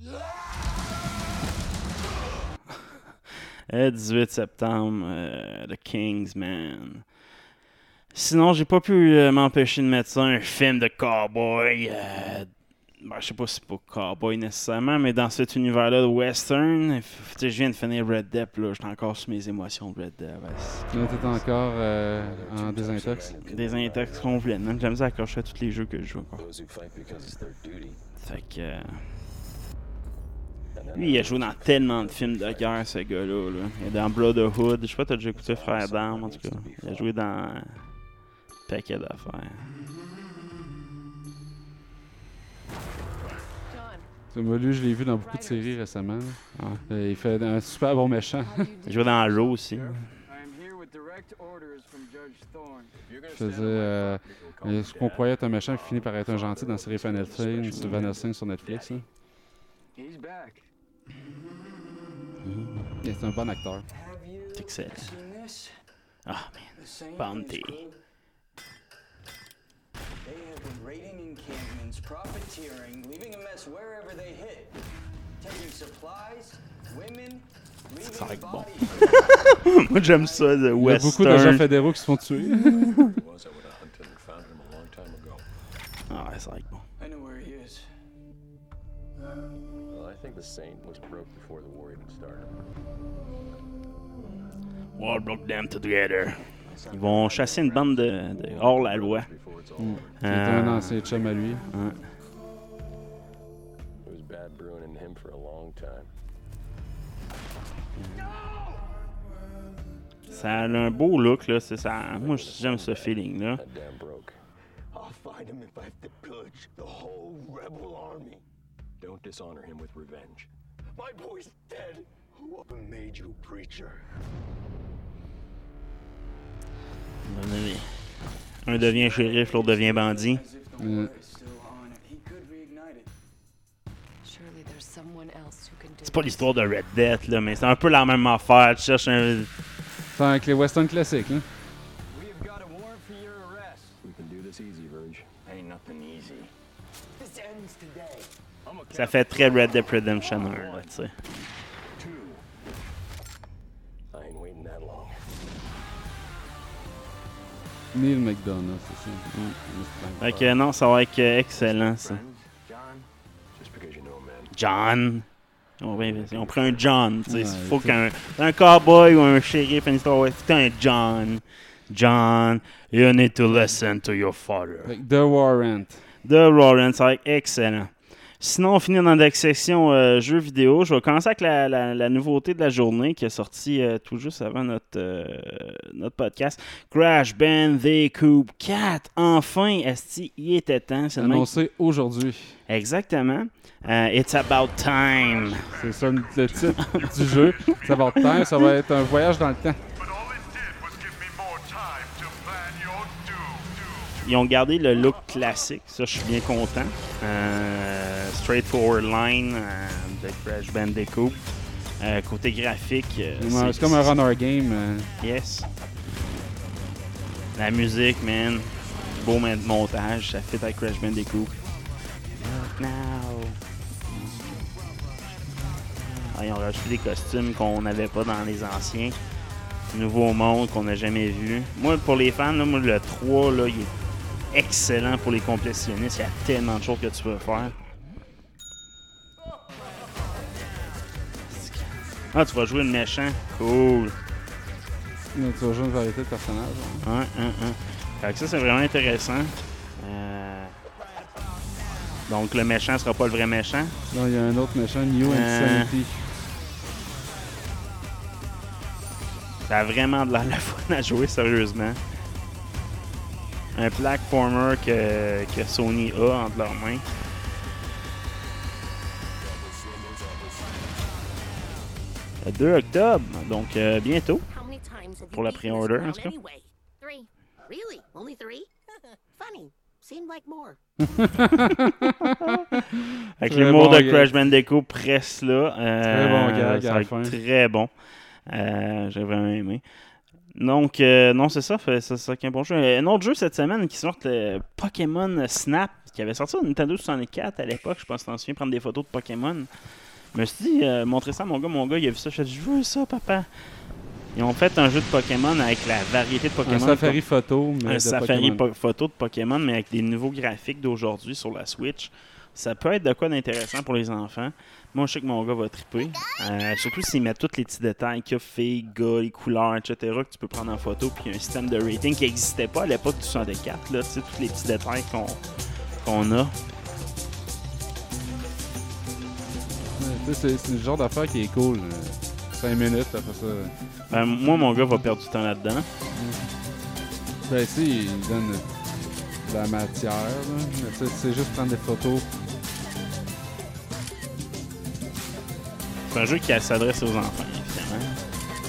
Le 18 septembre, euh, The Kingsman. Sinon, j'ai pas pu euh, m'empêcher de mettre ça un film de cowboy. Euh, ben, je sais pas si c'est pas cowboy nécessairement, mais dans cet univers-là de western, je viens de finir Red Dead, là, j'étais encore sur mes émotions de Red Dead. ouais. Là, t'es encore euh, en désintox. Des intox complètement. J'aime ça accrocher à tous les jeux que je joue encore. Fait que. euh, Lui, il a joué dans tellement de films de guerre, ce gars-là. Là. Il est dans Brotherhood. Je sais pas, t'as déjà écouté Frère d'armes, en tout cas. Il a joué dans. un paquet d'affaires. Moi, lui, je l'ai vu dans beaucoup de séries récemment. Euh, il fait un super bon méchant. Il jouait dans Raw aussi. Il faisait euh, ce qu'on croyait être un méchant qui finit par être un gentil dans la série Van Helsing, sur Van Helsing sur Netflix. He's back. Et C'est un bon acteur. This? Ah, The same Bounty. Club? They have been raiding encampments, profiteering, leaving a mess wherever they hit, taking supplies, women, Ça va leaving bon. Moi, j'aime ça, de Il y a western. beaucoup d'agents fédéraux qui se font tuer. was, I would have hunted and found him a long time ago. Ah, ouais, ça va être bon. I know where he is. Well, I think the Saint was broke before the war even started. All broke them together. Ils vont chasser une bande de, de hors-la-loi. Mm. Qui était un Euh, ancien chum à lui. ouais. It was bad brewing in him for a long time. Ça a un beau look, là. C'est ça. Moi, j'aime ce feeling-là. That damn broke. I'll find him if I have to pillage the whole rebel army. Don't dishonor him with revenge. My boy's dead. Who made you preacher? Un devient shérif, l'autre devient bandit. Do C'est pas l'histoire de Red Death, là, mais c'est un peu la même affaire. Tu cherches un. C'est avec les western classiques, hein. We've got a warrant for your arrest. We can do this easy, Verge. Ain't nothing easy. This ends today. Ça fait très Red Dead Redemption 1, là, tu sais. Neil McDonough, c'est ça. Fait que non, ça va être excellent, ça. John. On, on prend un John, sais. Ouais, Il faut c'est- qu'un un cowboy ou un shérif, une histoire, un John. John, you need to listen to your father. Que The Warrant. de Rollins. Ça va être excellent. Sinon, on finit dans la section euh, jeux vidéo. Je vais commencer avec la, la- la nouveauté de la journée qui est sortie euh, tout juste avant notre, euh, notre podcast. Crash Bandicoot 4. Enfin, Esti, il était temps. C'est le même- Annoncé aujourd'hui. Exactement. Euh, It's About Time. C'est ça le titre du jeu. Va être temps, ça va être un voyage dans le temps. Ils ont gardé le look classique, ça je suis bien content. Euh, straightforward line euh, de Crash Bandicoot. Euh, côté graphique, euh, C'est comme un runner game. Yes. La musique, man. Beau montage, ça fit avec Crash Bandicoot. Now. Ah, ils ont rajouté des costumes qu'on n'avait pas dans les anciens. Nouveau monde qu'on n'a jamais vu. Moi, pour les fans, là, moi, le 3, là, il est excellent pour les complétionnistes. Il y a tellement de choses que tu peux faire. Ah, tu vas jouer le méchant. Cool. Tu vas jouer une variété de personnages. hein. Hein, hein. Fait que ça, c'est vraiment intéressant. Euh, Donc, le méchant sera pas le vrai méchant. Là, il y a un autre méchant, New Euh. Insanity. Ça a vraiment de l'air la fun à jouer, sérieusement. Un platformer que, que Sony a entre leurs mains. Le 2 octobre, donc euh, bientôt. Pour la pré-order, en tout cas. Avec l'humour bon de. Crash Bandicoot presse là. Très bon fin. Très bon. Euh, J'ai vraiment aimé. Donc, euh, non, c'est ça. C'est ça qui est un bon jeu. Un autre jeu cette semaine qui sort le Pokémon Snap, qui avait sorti sur Nintendo 64 à l'époque. Je pense que tu t'en souviens, prendre des photos de Pokémon. Je me suis dit, euh, montrer ça à mon gars. Mon gars, il a vu ça. Je dit, je veux ça, papa. Ils ont fait un jeu de Pokémon avec la variété de Pokémon. Un safari photo, mais Un de safari Pokémon. photo de Pokémon, mais avec des nouveaux graphiques d'aujourd'hui sur la Switch. Ça peut être de quoi d'intéressant pour les enfants. Moi, je sais que mon gars va triper. Euh, surtout s'il met tous les petits détails qu'il y a, filles, gars, les couleurs, etc., que tu peux prendre en photo. Puis il y a un système de rating qui n'existait pas à l'époque du 64. Là, tu sais, tous les petits détails qu'on qu'on a. C'est le genre d'affaire qui est cool. 5 minutes, après ça. Ben, moi, mon gars va perdre du temps là-dedans. Ben, si, il donne de la matière. là. Mais c'est juste prendre des photos. C'est un jeu qui s'adresse aux enfants, évidemment.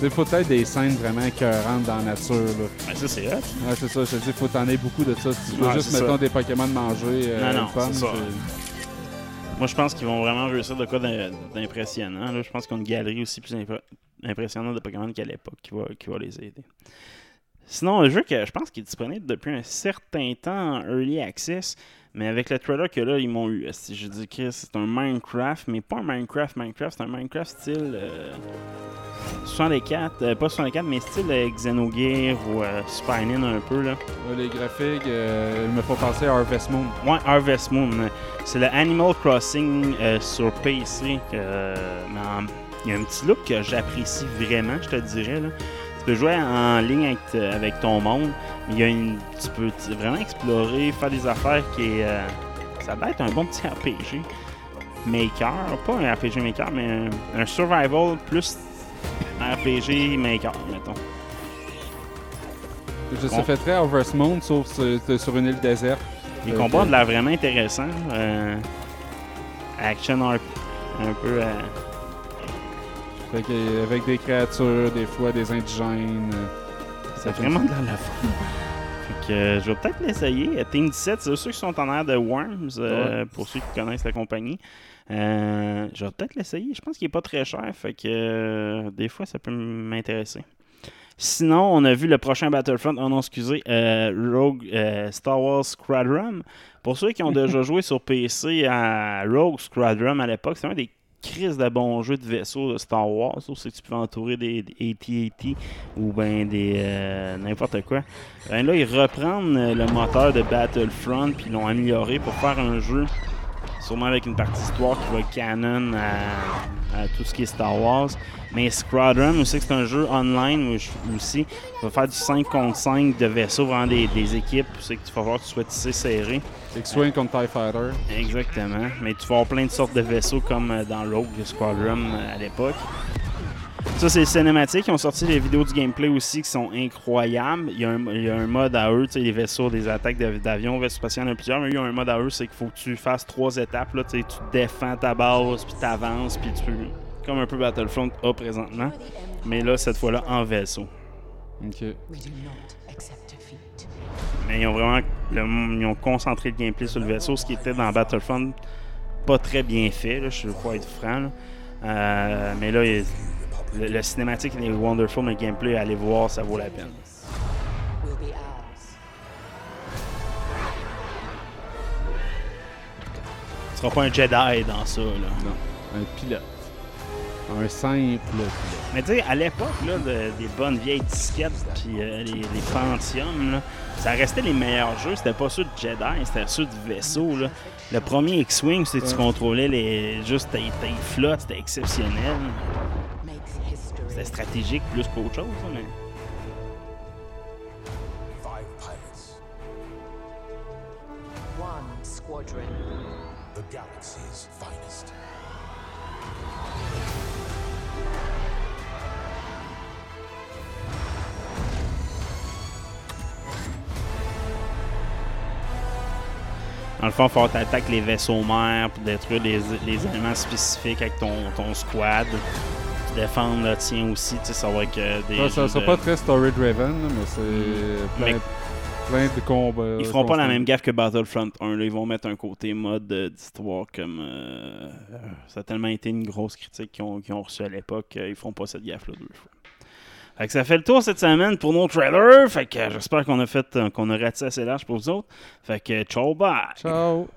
Il faut peut-être des scènes vraiment écœurantes dans la nature. Là. Ben, ça, c'est hot. Ouais, c'est ça. Je te dis, faut t'en aies beaucoup de ça. Si tu veux Ouais, juste, mettons, ça. des Pokémon manger. euh, Non, non, le fun, c'est ça. Moi, je pense qu'ils vont vraiment réussir de quoi d'im- d'impressionnant. Je pense qu'on a une galerie aussi plus impr- impressionnante de Pokémon qu'à l'époque qui va, qui va les aider. Sinon, un jeu que je pense qu'il est disponible depuis un certain temps en Early Access, mais avec le trailer que là, ils m'ont eu. Si je dis que c'est un Minecraft, mais pas un Minecraft Minecraft, c'est un Minecraft style euh, 64, euh, pas 64, mais style euh, Xenogear ou euh, Super Nin un peu. là. Les graphiques, euh, ils me font penser à Harvest Moon. Ouais, Harvest Moon. C'est le Animal Crossing euh, sur PC. euh, il y a un petit look que j'apprécie vraiment, je te dirais. Là. Tu peux jouer en ligne avec, avec ton monde, mais il y a une, tu peux vraiment explorer, faire des affaires qui est. euh, ça doit être un bon petit RPG maker. Pas un RPG maker, mais un, un survival plus RPG maker, mettons. Je Bon. Ça fait très Harvest Moon, sauf sur, une île déserte. Les Euh, combats ont de l'air vraiment intéressants. euh, action un peu. euh, Fait que, avec des créatures, des fois des indigènes. euh, C'est vraiment de la, fun. Fait que euh, je vais peut-être l'essayer. Euh, Team 17, c'est ceux qui sont en air de Worms, pour ceux qui connaissent la compagnie. Euh, je vais peut-être l'essayer. Je pense qu'il est pas très cher, fait que euh, des fois ça peut m'intéresser. Sinon, on a vu le prochain Battlefront, oh non, excusez, euh, Rogue Star Wars Squadron. Pour ceux qui ont déjà joué sur PC à Rogue Squadron à l'époque, c'était un des crises de bons jeux de vaisseaux de Star Wars. Sauf si tu pouvais entourer des, des AT-AT ou ben des euh, n'importe quoi. Ben là, ils reprennent le moteur de Battlefront puis l'ont amélioré pour faire un jeu sûrement avec une partie histoire qui va canon à, à tout ce qui est Star Wars. Mais Squadron aussi, que c'est un jeu online où je- aussi. Tu vas faire du 5 contre 5 de vaisseaux, vraiment des, des équipes. C'est que tu vas voir que tu sois tissé serré. X-Wing contre TIE Fighter. Exactement. Mais tu vas avoir plein de sortes de vaisseaux comme euh, dans Rogue Squadron euh, à l'époque. Ça, c'est les cinématiques. Ils ont sorti des vidéos du gameplay aussi qui sont incroyables. Il y a un, il y a un mode à eux, tu sais, les vaisseaux, des attaques d'avions, vaisseaux spatiaux, il y en a plusieurs, mais il y a un mode à eux, c'est qu'il faut que tu fasses trois étapes. Là, tu sais, tu défends ta base, puis tu avances, puis tu. Comme un peu Battlefront A présentement. Mais là, cette fois-là, en vaisseau. Ok. We do not accept defeat. Mais ils ont vraiment le- ils ont concentré le gameplay sur le vaisseau, ce qui était dans Battlefront pas très bien fait, là, je vais pas être franc. là. Euh, mais là, il- le, le cinématique il est wonderful, mais le gameplay, allez voir, ça vaut la peine. Tu seras pas un Jedi dans ça. Là. Non, un pilote. Un simple pilote. Mais tu sais, à l'époque, là, de- des bonnes vieilles disquettes, puis euh, les, les Pentium, là, ça restait les meilleurs jeux. C'était pas ceux de Jedi, c'était ceux de vaisseau. Là. Le premier X-Wing, c'est que tu Ouais. contrôlais les, juste tes, tes flottes, c'était exceptionnel. C'était stratégique plus qu'autre chose. là, mais... Five pilots. One squadron. The galaxy's finest. Dans le fond, il faut que tu attaques les vaisseaux mers pour détruire les, les éléments spécifiques avec ton, ton squad. Défendre le tien aussi, tu sais, ça va être des. Ça, ça sera de- pas très story-driven, mais c'est plein, Mais- plein de combats. Ils feront pas la même gaffe que Battlefront 1. là. Ils vont mettre un côté mode euh, d'histoire comme. euh, ça a tellement été une grosse critique qu'ils ont, ont reçue à l'époque. euh, ils feront pas cette gaffe-là deux fois. Fait que ça fait le tour cette semaine pour nos trailers. Fait que euh, j'espère qu'on a fait qu'on a raté assez large pour vous autres. Fait que ciao bye! Ciao!